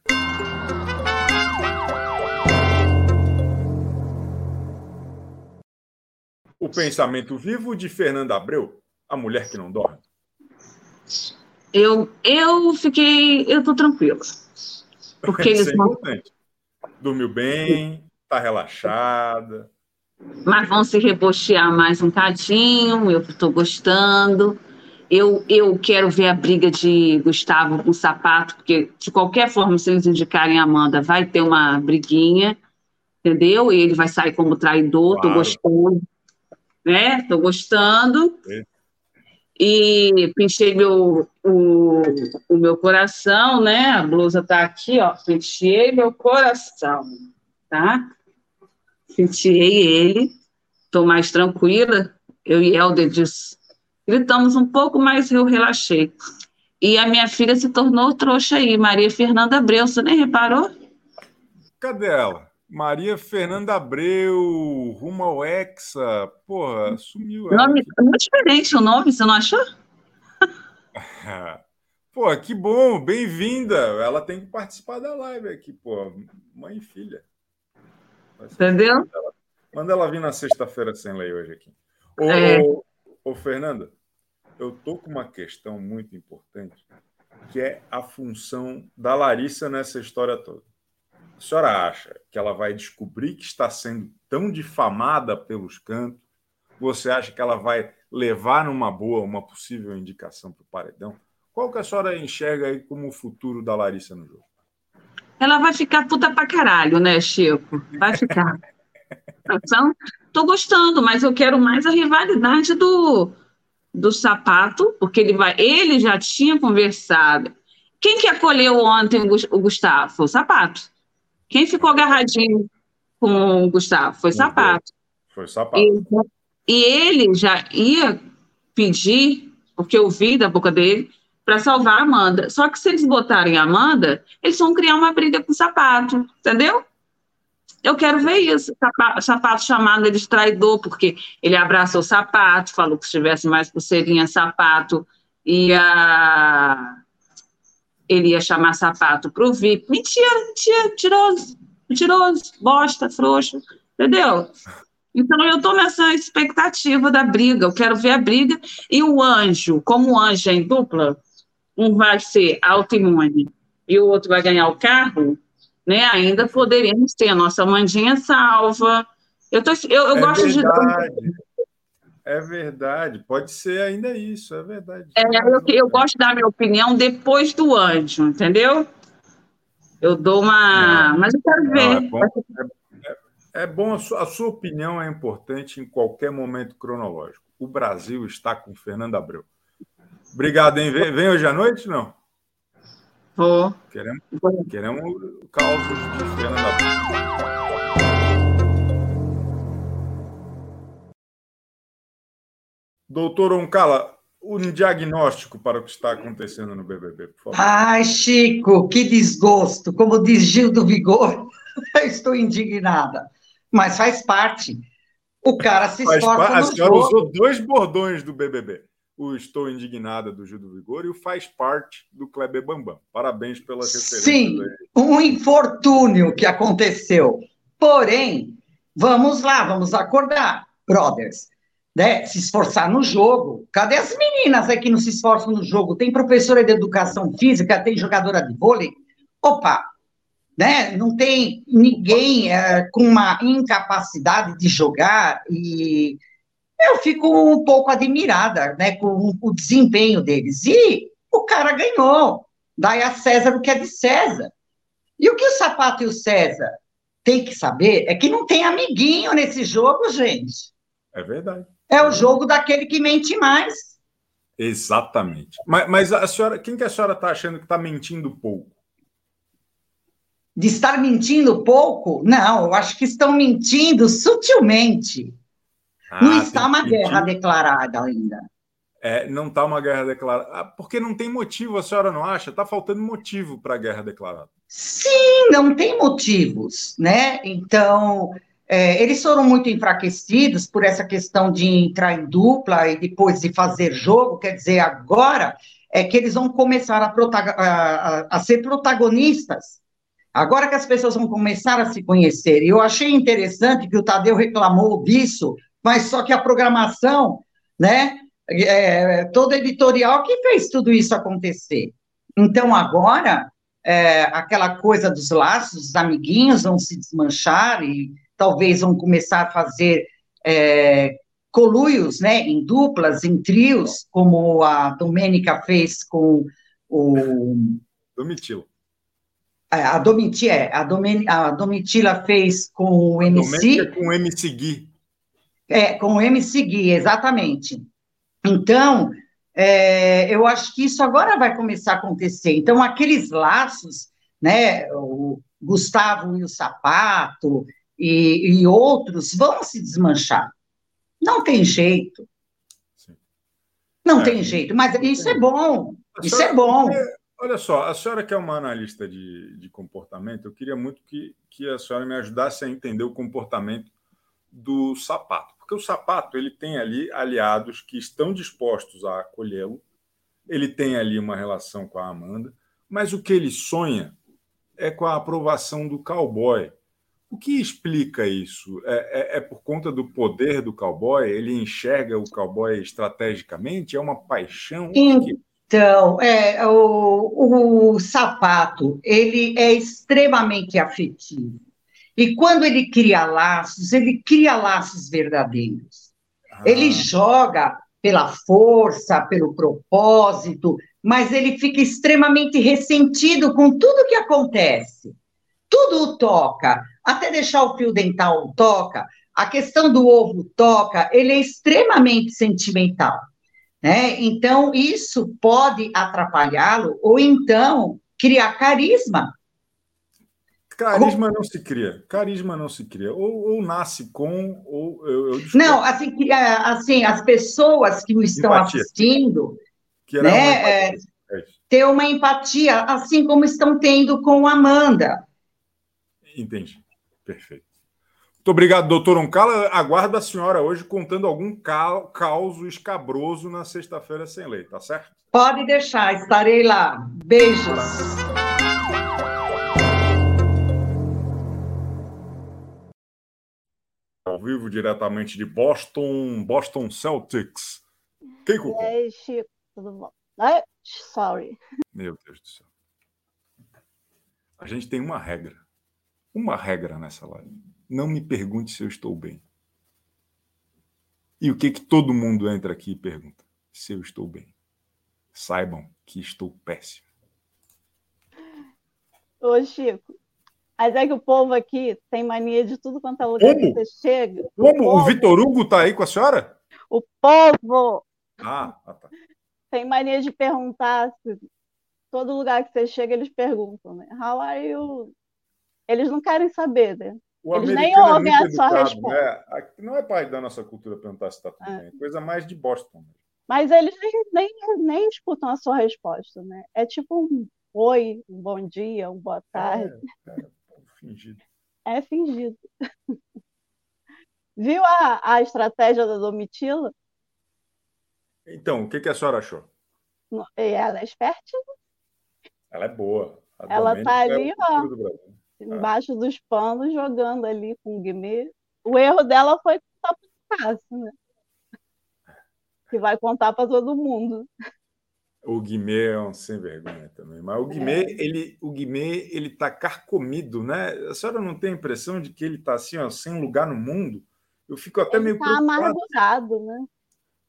O pensamento vivo de Fernanda Abreu, a mulher que não dorme. Eu, eu fiquei, eu tô tranquila. Porque [LAUGHS] Isso eles é vão. Dormiu bem, tá relaxada. mas vão se rebostear mais um cadinho, eu tô gostando. Eu, eu quero ver a briga de Gustavo com o sapato, porque de qualquer forma, se eles indicarem a Amanda, vai ter uma briguinha, entendeu? E ele vai sair como traidor, tô Claro. gostando, né? Tô gostando. É. E pinchei meu, o, o meu coração, né? A blusa tá aqui, ó. Penteei meu coração, tá? Penteei ele, tô mais tranquila. Eu e Helder diz, gritamos um pouco, mas eu relaxei. E a minha filha se tornou trouxa aí, Maria Fernanda Abreu, você nem reparou? Cadê ela? Maria Fernanda Abreu, rumo ao Hexa. Porra, sumiu ela. Nome, muito diferente o nome, você não achou? [LAUGHS] Pô, que bom, bem-vinda. Ela tem que participar da live aqui, pô. Mãe e filha. Entendeu? Manda ela, manda ela vir na sexta-feira sem lei hoje aqui. Ô, É. ô, ô, Fernanda, eu tô com uma questão muito importante, que é a função da Larissa nessa história toda. A senhora acha que ela vai descobrir que está sendo tão difamada pelos cantos? Você acha que ela vai levar numa boa uma possível indicação para o paredão? Qual que a senhora enxerga aí como o futuro da Larissa no jogo? Ela vai ficar puta pra caralho, né, Chico? Vai ficar. [LAUGHS] Então, tô gostando, mas eu quero mais a rivalidade do, do sapato, porque ele vai. Ele já tinha conversado. Quem que acolheu ontem o Gus- o Gustavo? O sapato. Quem ficou agarradinho com o Gustavo? Foi o sapato. Foi sapato. E, e ele já ia pedir, porque eu vi da boca dele, para salvar a Amanda. Só que se eles botarem a Amanda, eles vão criar uma briga com o sapato, entendeu? Eu quero ver isso. Sapato, sapato chamando ele de traidor, porque ele abraçou o sapato, falou que se tivesse mais pulseirinha, sapato ia. Ele ia chamar sapato para o VIP. Mentira, mentira, mentiroso, mentiroso, bosta, frouxo, entendeu? Então, eu estou nessa expectativa da briga, eu quero ver a briga. E o anjo, como o anjo é em dupla, um vai ser autoimune e o outro vai ganhar o carro, né? Ainda poderíamos ter a nossa Mandinha salva. Eu, tô, eu, eu é gosto verdade. de. É verdade. Pode ser ainda isso, é verdade. É, eu, eu gosto de dar minha opinião depois do anjo, entendeu? Eu dou uma. Não. Mas eu quero Não, ver. é bom, é, é bom a, sua, a sua opinião é importante em qualquer momento cronológico. O Brasil está com Fernando Abreu. Obrigado, hein? Vem, vem hoje à noite, não? Vou. Queremos, queremos o caos de Fernando Abreu. Doutor Oncala, um diagnóstico para o que está acontecendo no BBB, por favor. Ai, Chico, que desgosto. Como diz Gil do Vigor, [LAUGHS] estou indignada. Mas faz parte. O cara se Faz esforça a no senhora jogo. usou dois bordões do BBB. O Estou Indignada do Gil do Vigor e o Faz Parte do Kleber Bambam. Parabéns pelas referências. Sim, um infortúnio que aconteceu. Porém, vamos lá, vamos acordar, brothers. Né? Se esforçar no jogo. Cadê as meninas aí que não se esforçam no jogo? Tem professora de educação física, tem jogadora de vôlei. Opa, né? Não tem ninguém é, com uma incapacidade de jogar e eu fico um pouco admirada, né, com o desempenho deles. E o cara ganhou. Dai a César o que é de César. E o que o Sapato e o César têm que saber é que não tem amiguinho nesse jogo, gente. É verdade. É o jogo daquele que mente mais. Exatamente. Mas, mas a senhora, quem que a senhora está achando que está mentindo pouco? De estar mentindo pouco? Não, eu acho que estão mentindo sutilmente. não Ah, está tem uma guerra declarada ainda. É, não está uma guerra declarada. Ah, porque não tem motivo, a senhora não acha? Está faltando motivo para a guerra declarada. Sim, não tem motivos, né? Então, é, eles foram muito enfraquecidos por essa questão de entrar em dupla e depois de fazer jogo, quer dizer, agora é que eles vão começar a, a, a ser protagonistas. Agora que as pessoas vão começar a se conhecer. E eu achei interessante que o Tadeu reclamou disso, mas só que a programação, né, é, toda editorial que fez tudo isso acontecer. Então, agora, é, aquela coisa dos laços, os amiguinhos vão se desmanchar e talvez vão começar a fazer é, coluios, né, em duplas, em trios, como a Domênica fez com o... Domitila. É, a, Domitila, é, a, Domen, a Domitila fez com o MC... com o MC Gui. É, com o MC Gui, exatamente. Então, é, eu acho que isso agora vai começar a acontecer. Então, aqueles laços, né, o Gustavo e o Sapato e, e outros vão se desmanchar. Não tem jeito. Não é, tem jeito, mas isso é bom. Isso é bom. Olha só, a senhora que é uma analista de, de comportamento, eu queria muito que, que a senhora me ajudasse a entender o comportamento do sapato. Porque o sapato ele tem ali aliados que estão dispostos a acolhê-lo, ele tem ali uma relação com a Amanda, mas o que ele sonha é com a aprovação do cowboy. O que explica isso? É, é, é, por conta do poder do cowboy? Ele enxerga o cowboy estrategicamente? É uma paixão? Então, é, o, o sapato ele é extremamente afetivo. E quando ele cria laços, ele cria laços verdadeiros. Ah. Ele joga pela força, pelo propósito, mas ele fica extremamente ressentido com tudo que acontece. Tudo o toca, até deixar o fio dental toca. A questão do ovo toca, ele é extremamente sentimental. Né? Então, isso pode atrapalhá-lo, ou então criar carisma Carisma não se cria. Carisma não se cria. Ou, ou nasce com, ou eu, eu Não, assim, é, assim, as pessoas que o estão empatia. assistindo, que né, uma é ter uma empatia, assim como estão tendo com Amanda. Entendi. Perfeito. Muito obrigado, doutor Oncala. Aguardo a senhora hoje contando algum caos escabroso na sexta-feira sem lei, tá certo? Pode deixar, estarei lá. Beijos. ao vivo diretamente de Boston, Boston Celtics. Keiko. E aí, Chico, tudo bom? Ai, sorry. Meu Deus do céu. A gente tem uma regra. Uma regra nessa live. Não me pergunte se eu estou bem. E o que que todo mundo entra aqui e pergunta? Se eu estou bem. Saibam que estou péssimo. Ô, Chico, mas é que o povo aqui tem mania de tudo quanto é lugar Como? que você chega. Como? O, povo, o Vitor Hugo está aí com a senhora? O povo ah, ah, tá. tem mania de perguntar. Se, todo lugar que você chega, eles perguntam, né? How are you? Eles não querem saber, né? O eles nem é ouvem é a sua resposta. Né? Não é pai da nossa cultura perguntar se está tudo é. bem. É coisa mais de Boston. Mas eles nem, nem, nem escutam a sua resposta, né? É tipo um oi, um bom dia, um boa tarde. É, é. Fingido. É fingido. Viu a, a estratégia da Domitila? Então, o que, que a senhora achou? Ela é esperta. Ela é boa. A ela está ali, é ó, embaixo é. dos panos, jogando ali com o Guimê. O erro dela foi contar para o Cássio, né? Que vai contar para todo mundo. O Guimê é um sem vergonha também. Mas o Guimê, é. ele, o Guimê, ele tá carcomido, né? A senhora não tem a impressão de que ele tá assim, ó, sem lugar no mundo? Eu fico até ele meio tá amargurado, né?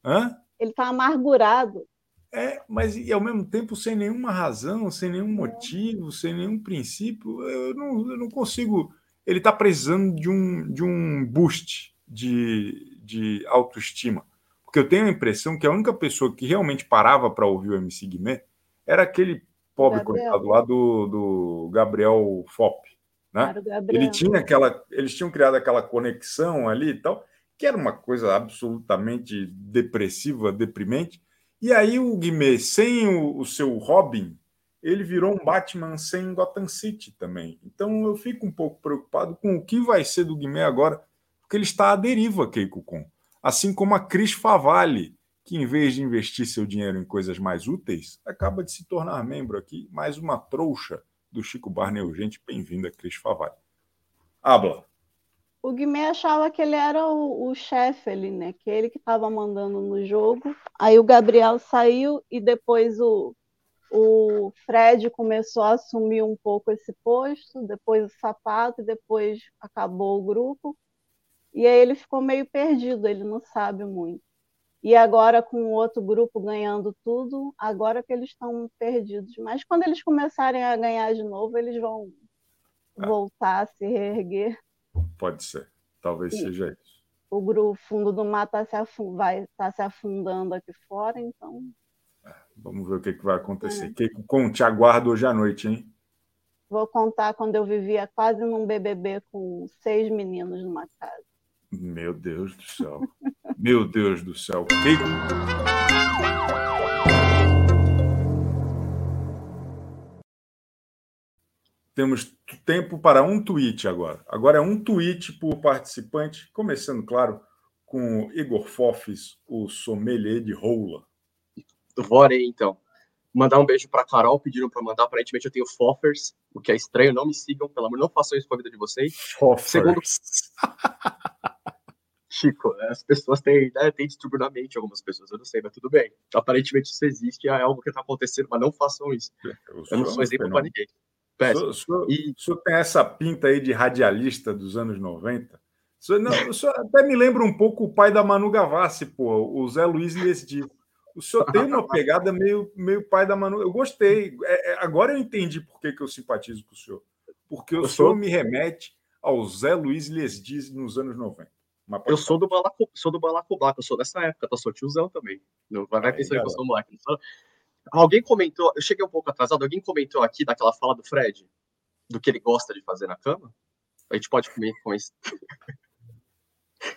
Hã? Ele tá amargurado. É, mas e ao mesmo tempo sem nenhuma razão, sem nenhum motivo, sem nenhum princípio, eu não, eu não consigo. Ele está precisando de um, de um boost de, de autoestima. Porque eu tenho a impressão que a única pessoa que realmente parava para ouvir o MC Guimê era aquele pobre Gabriel. coitado lá do, do Gabriel Fop. Né? Ele tinha aquela, eles tinham criado aquela conexão ali e tal, que era uma coisa absolutamente depressiva, deprimente, E aí o Guimê, sem o, o seu Robin, ele virou um Batman sem Gotham City também. Então eu fico um pouco preocupado com o que vai ser do Guimê agora, porque ele está à deriva, Keiko Con. Assim como a Cris Favalli, que em vez de investir seu dinheiro em coisas mais úteis, acaba de se tornar membro aqui, mais uma trouxa do Chico Barney Urgente. Bem-vinda, Cris Favalli. Habla. O Guimê achava que ele era o, o chefe ali, né? Que ele que estava mandando no jogo. Aí o Gabriel saiu e depois o, o Fred começou a assumir um pouco esse posto, depois o Sapato, e depois acabou o grupo. E aí ele ficou meio perdido, ele não sabe muito. E agora, com o outro grupo ganhando tudo, agora que eles estão perdidos. Mas quando eles começarem a ganhar de novo, eles vão ah. voltar a se reerguer. Pode ser. Talvez Sim. seja isso. O grupo fundo do mar tá se afund... vai estar tá se afundando aqui fora, então. É, vamos ver o que, que vai acontecer. É. Que com te aguardo hoje à noite, hein? Vou contar quando eu vivia quase num BBB com seis meninos numa casa. Meu Deus do céu. Meu Deus do céu. Que... Temos tempo para um tweet agora. Agora é um tweet por participante, começando, claro, com Igor Fofes, o sommelier de rola. Vorei, então. Mandar um beijo para Carol, pediram para mandar. Aparentemente eu tenho Foffers, o que é estranho. Não me sigam, pelo amor, não façam isso com a vida de vocês. Foffers. Segundo... [LAUGHS] Chico, as pessoas têm, né, têm distúrbio na mente, algumas pessoas, eu não sei, mas tudo bem. Aparentemente isso existe, é algo que está acontecendo, mas não façam isso. Eu, eu não sou exemplo para ninguém. O senhor, e... o senhor tem essa pinta aí de radialista dos anos 90? O senhor, não, o senhor até me lembra um pouco o pai da Manu Gavassi, pô, o Zé Luiz Lesdi. O senhor tem uma [LAUGHS] pegada meio, meio pai da Manu. Eu gostei. É, é, agora eu entendi por que, que eu simpatizo com o senhor. Porque o eu senhor sou... me remete ao Zé Luiz Lesdi nos anos 90. Eu sou do Balaco, sou do Balacobaco, eu sou dessa época, eu sou tiozão também. Não vai pensar que eu sou moleque. Alguém comentou, eu cheguei um pouco atrasado, alguém comentou aqui daquela fala do Fred, do que ele gosta de fazer na cama? A gente pode comer com isso. [LAUGHS]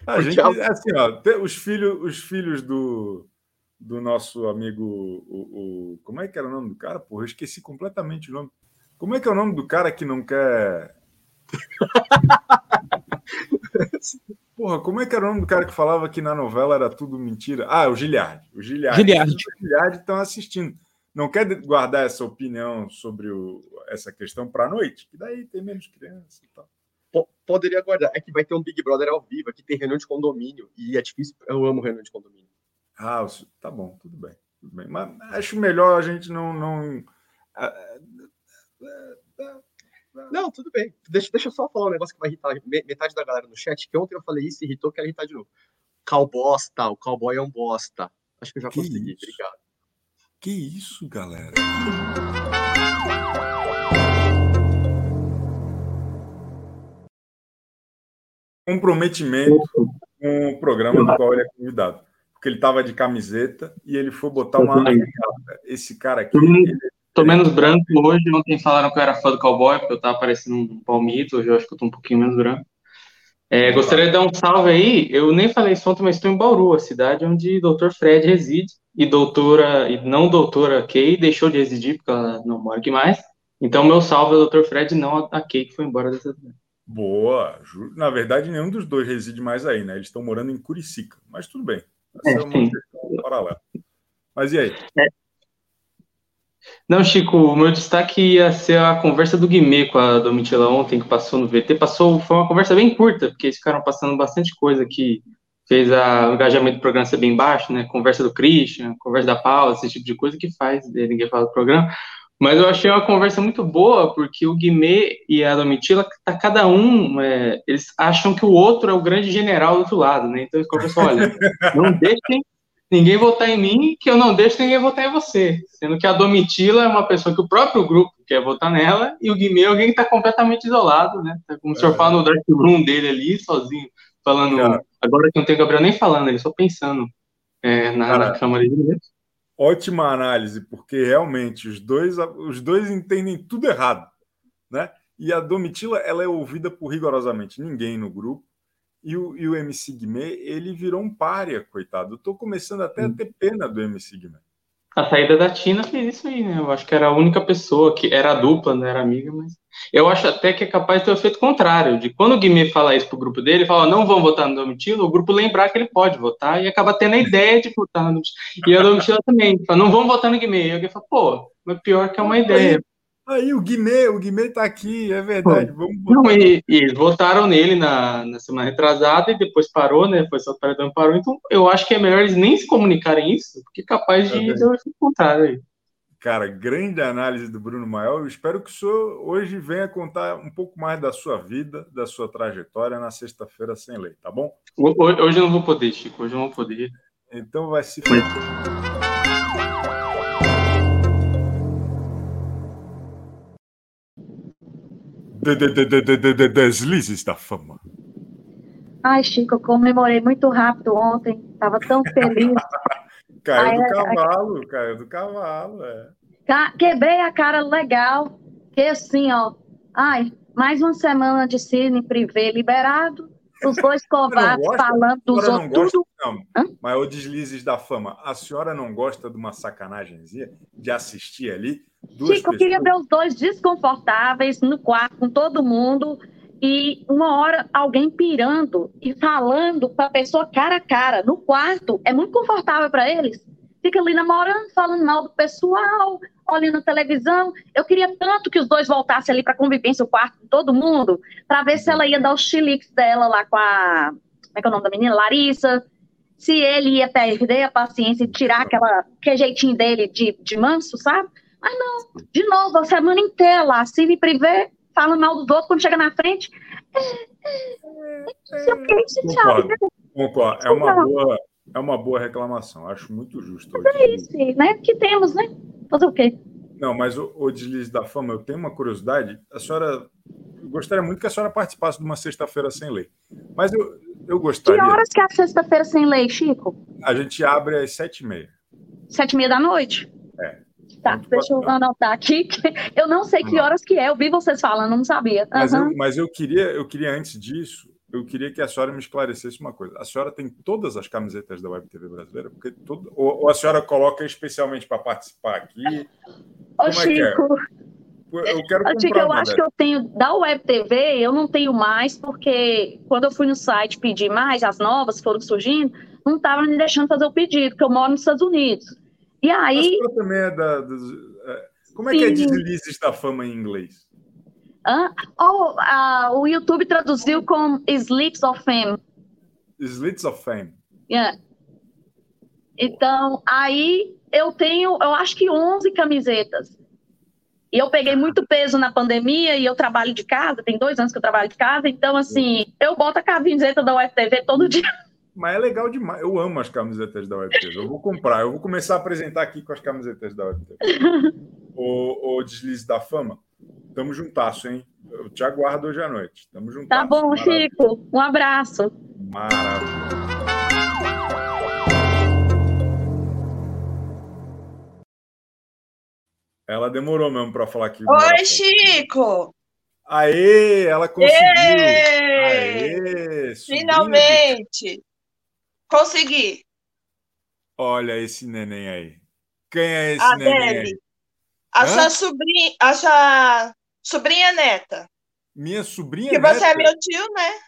A gente, assim, ó, os filhos, os filhos do, do nosso amigo, o, o, como é que era o nome do cara? Porra, eu esqueci completamente o nome. Como é que é o nome do cara que não quer [LAUGHS] [LAUGHS] Porra, como é que era o nome do cara que falava que na novela era tudo mentira? Ah, o Giliard. O Giliard. Giliard. O Giliard estão assistindo. Não quer guardar essa opinião sobre o, essa questão para a noite? Que daí tem menos criança e tal. Poderia guardar. É que vai ter um Big Brother ao vivo, aqui tem reunião de condomínio. E é difícil. Eu amo reunião de condomínio. Ah, tá bom, tudo bem. Tudo bem. Mas acho melhor a gente não. não não, tudo bem. Deixa, deixa eu só falar um negócio que vai irritar metade da galera no chat, que ontem eu falei isso e irritou, quero irritar de novo. Calbosta, o cowboy é um bosta. Acho que eu já que consegui, isso? obrigado. Que isso, galera? Comprometimento com o programa do qual ele é convidado. Porque ele estava de camiseta e ele foi botar uma. Esse cara aqui. Ele Tô menos branco hoje. Ontem falaram que eu era fã do cowboy, porque eu tava parecendo um palmito. Hoje eu acho que eu tô um pouquinho menos branco. É, gostaria de dar um salve aí. Eu nem falei isso ontem, mas estou em Bauru, a cidade onde o Dr. Fred reside. E doutora, e não doutora Kay, deixou de residir, porque ela não mora aqui mais. Então, meu salve ao Dr. Fred, não a Kay, que foi embora dessa cidade. Boa. Na verdade, nenhum dos dois reside mais aí, né? Eles estão morando em Curicica. Mas tudo bem. Essa é, é uma questão paralela. Mas e aí? É, não, Chico, o meu destaque ia ser a conversa do Guimê com a Domitila ontem, que passou no VT. Passou, foi uma conversa bem curta, porque eles ficaram passando bastante coisa que fez a, o engajamento do programa ser bem baixo, né? Conversa do Christian, conversa da Paula, esse tipo de coisa que faz, ninguém fala do programa. Mas eu achei uma conversa muito boa, porque o Guimê e a Domitila, tá cada um, é, eles acham que o outro é o grande general do outro lado, né? Então eles conversam, olha, não deixem ninguém votar em mim, que eu não deixo ninguém votar em você. Sendo que a Domitila é uma pessoa que o próprio grupo quer votar nela, e o Guimê é alguém que está completamente isolado, né? Tá como o senhor é. fala no Dark Room dele ali, sozinho, falando. Cara, agora que não tem o Gabriel nem falando, ele só pensando é, na, cara, na Câmara de Direitos. Ótima análise, porque realmente os dois, os dois entendem tudo errado, né? E a Domitila, ela é ouvida por rigorosamente ninguém no grupo e o, e o MC Guimê, ele virou um párea, coitado. Eu tô começando até a ter pena do MC Guimê. A saída da Tina fez isso aí, né? Eu acho que era a única pessoa que era dupla, não era amiga, mas. Eu acho até que é capaz de ter o efeito contrário, de quando o Guimê fala isso pro grupo dele, fala, não vão votar no Domitila, o grupo lembrar que ele pode votar e acaba tendo a [LAUGHS] ideia de votar no Domitila. E a Domitila também, fala, não vão votar no Guimê. E alguém fala, pô, mas pior que é uma ideia. Aí o Guimê, o Guimê tá aqui, é verdade. Vamos Não, e, e, eles votaram nele na, na semana retrasada e depois parou, né? Foi só e parou. Então, eu acho que é melhor eles nem se comunicarem isso, porque é capaz de o contrário aí. Cara, grande análise do Bruno Maior. Eu espero que o senhor hoje venha contar um pouco mais da sua vida, da sua trajetória na sexta-feira sem lei, tá bom? Hoje eu não vou poder, Chico. Hoje eu não vou poder. Então vai se. De, de, de, deslizes da fama. Ai, Chico, eu comemorei muito rápido ontem. Tava tão feliz. [LAUGHS] caiu Ai, do cavalo, caiu do cavalo, é. Quebrei a cara legal. Que assim, ó. Ai, mais uma semana de cine privê liberado. Os dois covardes falando dos outros. Tudo... Mas o deslizes da fama. A senhora não gosta de uma sacanagemzinha de assistir ali? Duas Chico, eu queria ver os dois desconfortáveis no quarto com todo mundo e uma hora alguém pirando e falando para a pessoa cara a cara no quarto é muito confortável para eles. Fica ali namorando, falando mal do pessoal, olhando na televisão. Eu queria tanto que os dois voltassem ali para convivência, o quarto com todo mundo, para ver se ela ia dar os chiliques dela lá com a. Como é que é o nome da menina? Larissa. Se ele ia perder a paciência e tirar aquela, aquele jeitinho dele de, de manso, sabe? Mas não, de novo, a semana inteira lá, se me priver, fala mal dos outros, quando chega na frente. É uma boa, é uma boa reclamação, acho muito justo. Mas é isso, né? Que temos, né? Fazer o quê? Não, mas o, o deslize da fama, eu tenho uma curiosidade. A senhora. Eu gostaria muito que a senhora participasse de uma sexta-feira sem lei. Mas eu, eu gostaria. Que horas que é a sexta-feira sem lei, Chico? A gente abre às sete e meia. Sete e meia da noite? Tá, deixa eu anotar aqui. Eu não sei que horas que é, eu vi vocês falando, não sabia. Uhum. Mas, eu, mas eu queria, eu queria antes disso, eu queria que a senhora me esclarecesse uma coisa. A senhora tem todas as camisetas da Web TV brasileira? Porque todo, ou, ou a senhora coloca especialmente para participar aqui? Ô, Como Chico. É é? Eu quero Chico, eu acho que eu tenho da Web TV, eu não tenho mais, porque quando eu fui no site pedir mais, as novas foram surgindo, não estava me deixando fazer o pedido, porque eu moro nos Estados Unidos. E aí. A também é da. Dos, é, como é Sim. que é deslizes da fama em inglês? Ah, oh, uh, o YouTube traduziu com Slits of Fame. Slits of Fame. Yeah. Então, aí eu tenho, eu acho que 11 camisetas. E eu peguei muito peso na pandemia e eu trabalho de casa, tem dois anos que eu trabalho de casa, então, assim, eu boto a camiseta da UFTV todo dia. Mas é legal demais. Eu amo as camisetas da UFTV. Eu vou comprar. Eu vou começar a apresentar aqui com as camisetas da UFTV. o, o Deslize da Fama. Tamo juntasso, hein? Eu te aguardo hoje à noite. Tamo juntasso. Tá bom, Maravilha. Chico. Um abraço. Maravilha. Ela demorou mesmo para falar aqui. Oi, Chico! Aê, ela conseguiu! Aê, Finalmente! Consegui! Olha esse neném aí. Quem é esse a neném Debbie. aí? A Hã? sua sobrinha, a sua sobrinha neta. Minha sobrinha que neta? você é meu tio, né?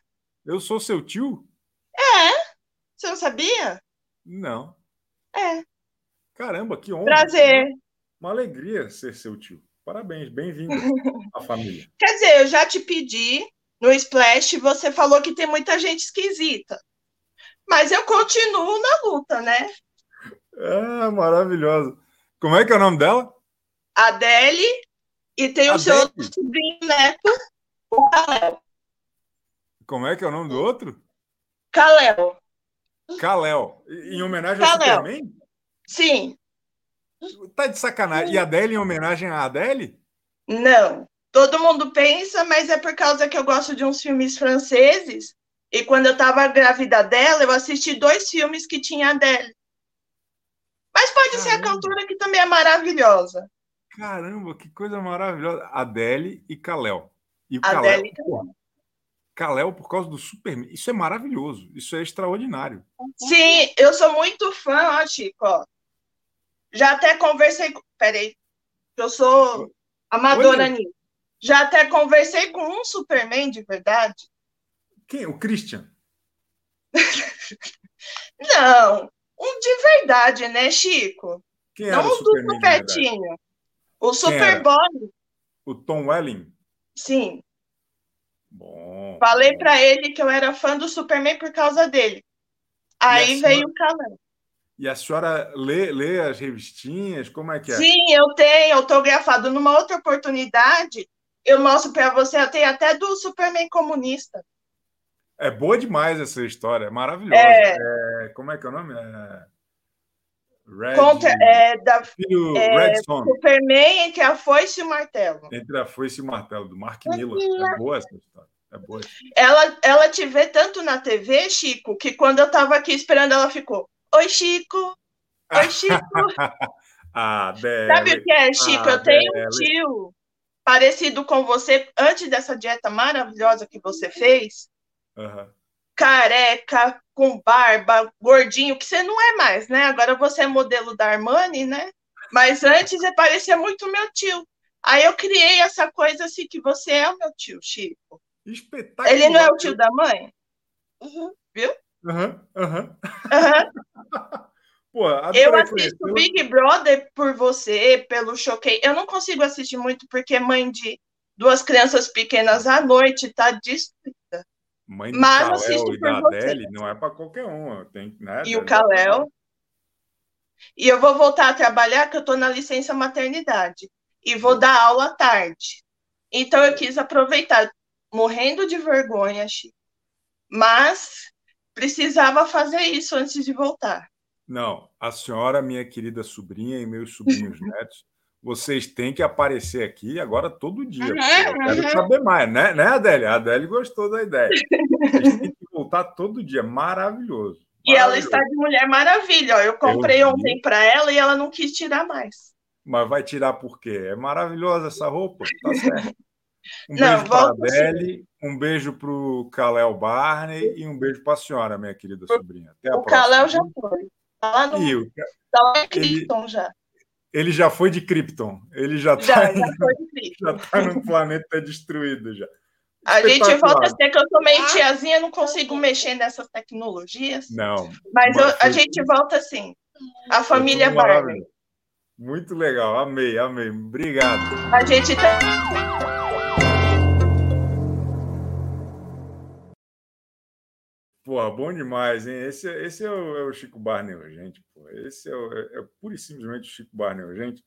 Eu sou seu tio? É. Você não sabia? Não. É. Caramba, que honra. Prazer. Uma alegria ser seu tio. Parabéns, bem-vindo [LAUGHS] à família. Quer dizer, eu já te pedi no Splash, você falou que tem muita gente esquisita. Mas eu continuo na luta, né? É, maravilhoso. Como é que é o nome dela? Adele e tem o seu outro sobrinho neto, o Kalel. Como é que é o nome do outro? Kalel. Kalel. Em homenagem ao Superman? Sim. Tá de sacanagem. E a Adele em homenagem à Adele? Não. Todo mundo pensa, mas é por causa que eu gosto de uns filmes franceses. E quando eu tava grávida dela, eu assisti dois filmes que tinha a Adele. Mas pode Caramba. ser a cantora que também é maravilhosa. Caramba, que coisa maravilhosa. Adele e Kalel. E o Adele e Kalel. Kalel por causa do Superman. Isso é maravilhoso. Isso é extraordinário. Sim, eu sou muito fã, ó, Chico. Ó. Já até conversei. Peraí, eu sou amadora nisso. Já até conversei com um Superman de verdade. Quem? O Christian? [LAUGHS] Não, um de verdade, né, Chico? Quem Não o o do. O? Superboy, O Tom Welling? sim. Bom. Falei pra ele que eu era fã do Superman por causa dele. Aí senhora- veio o calão. E a senhora lê, lê as revistinhas? Como é que é? Sim, eu tenho autografado. Numa outra oportunidade, eu mostro pra você. Eu tenho até do Superman comunista. É boa demais essa história, é maravilhosa. É. É, como é que é o nome? É... Red, Contra, é, da, filho é, Red Son, Superman entre a foice e o martelo. entre a foice e o martelo, do Mark Miller. É boa essa história. É boa. Ela, ela te vê tanto na TV, Chico, que quando eu tava aqui esperando, ela ficou: Oi, Chico. [LAUGHS] Oi, Chico. Ah. Sabe o que é, Chico? Ah, eu tenho um Dele. tio parecido com você, antes dessa dieta maravilhosa que você fez, Aham. careca, com barba, gordinho, que você não é mais, né? Agora você é modelo da Armani, né? Mas antes você parecia muito meu tio. Aí eu criei essa coisa assim que você é o meu tio, Chico. Espetacular. Ele não é o tio da mãe? Uhum, viu? Aham, aham. Aham. [LAUGHS] Pô, Eu assisto. Big Brother por você, pelo Choquei. Eu não consigo assistir muito porque mãe de duas crianças pequenas à noite tá. Mãe do Mas Kalel assisto e por da. Adele não é para qualquer um. Tem, né, E o? Caléu. E eu vou voltar a trabalhar, que eu tô na licença maternidade. E vou dar aula à tarde. Então eu quis aproveitar, morrendo de vergonha, Chico. Mas precisava fazer isso antes de voltar. Não, a senhora, minha querida sobrinha e meus sobrinhos [LAUGHS] netos, vocês têm que aparecer aqui agora todo dia. Eu quero saber mais, né, né, Adélia? A Adélia gostou da ideia. Vocês têm que voltar todo dia. Maravilhoso. E ela está de Mulher Maravilha. ó. Eu comprei Eu ontem para ela e ela não quis tirar mais. Mas vai tirar por quê? É maravilhosa essa roupa, tá certo. Um Não, beijo para a. Adele, um beijo para o Kalel Barney e um beijo para a senhora, minha querida sobrinha. Até a O próxima. Caléu já foi. Tá lá no E o- tá lá em ele- Krypton já. Ele já foi de Krypton. Ele já está já foi de Krypton. já tá no planeta destruído já. A gente volta a ser que eu sou meio tiazinha, não consigo mexer nessas tecnologias. Não. Mas eu- a foi- gente volta assim. A família Barbie. Muito legal, amei, amei. Obrigado. A gente tá. Porra, bom demais, hein? Esse, esse é, o, é o Chico Barney urgente, pô. Esse é, o, é, é pura e simplesmente o Chico Barney urgente.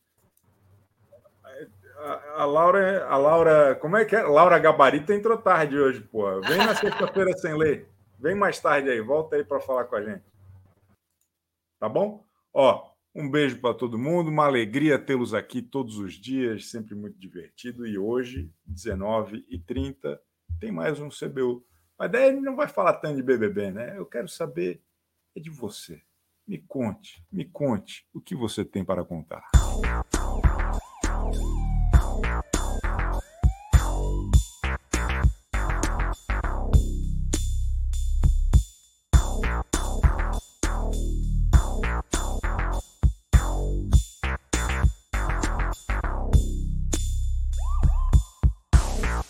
A, a Laura, a Laura, como é que é? Laura Gabarita entrou tarde hoje, pô. Vem na sexta-feira sem ler. Vem mais tarde aí, volta aí para falar com a gente. Tá bom? Ó, um beijo para todo mundo, uma alegria tê-los aqui todos os dias, sempre muito divertido. E hoje, 19h30, tem mais um CBU. Mas daí ele não vai falar tanto de BBB, né? Eu quero saber é de você. Me conte, me conte o que você tem para contar.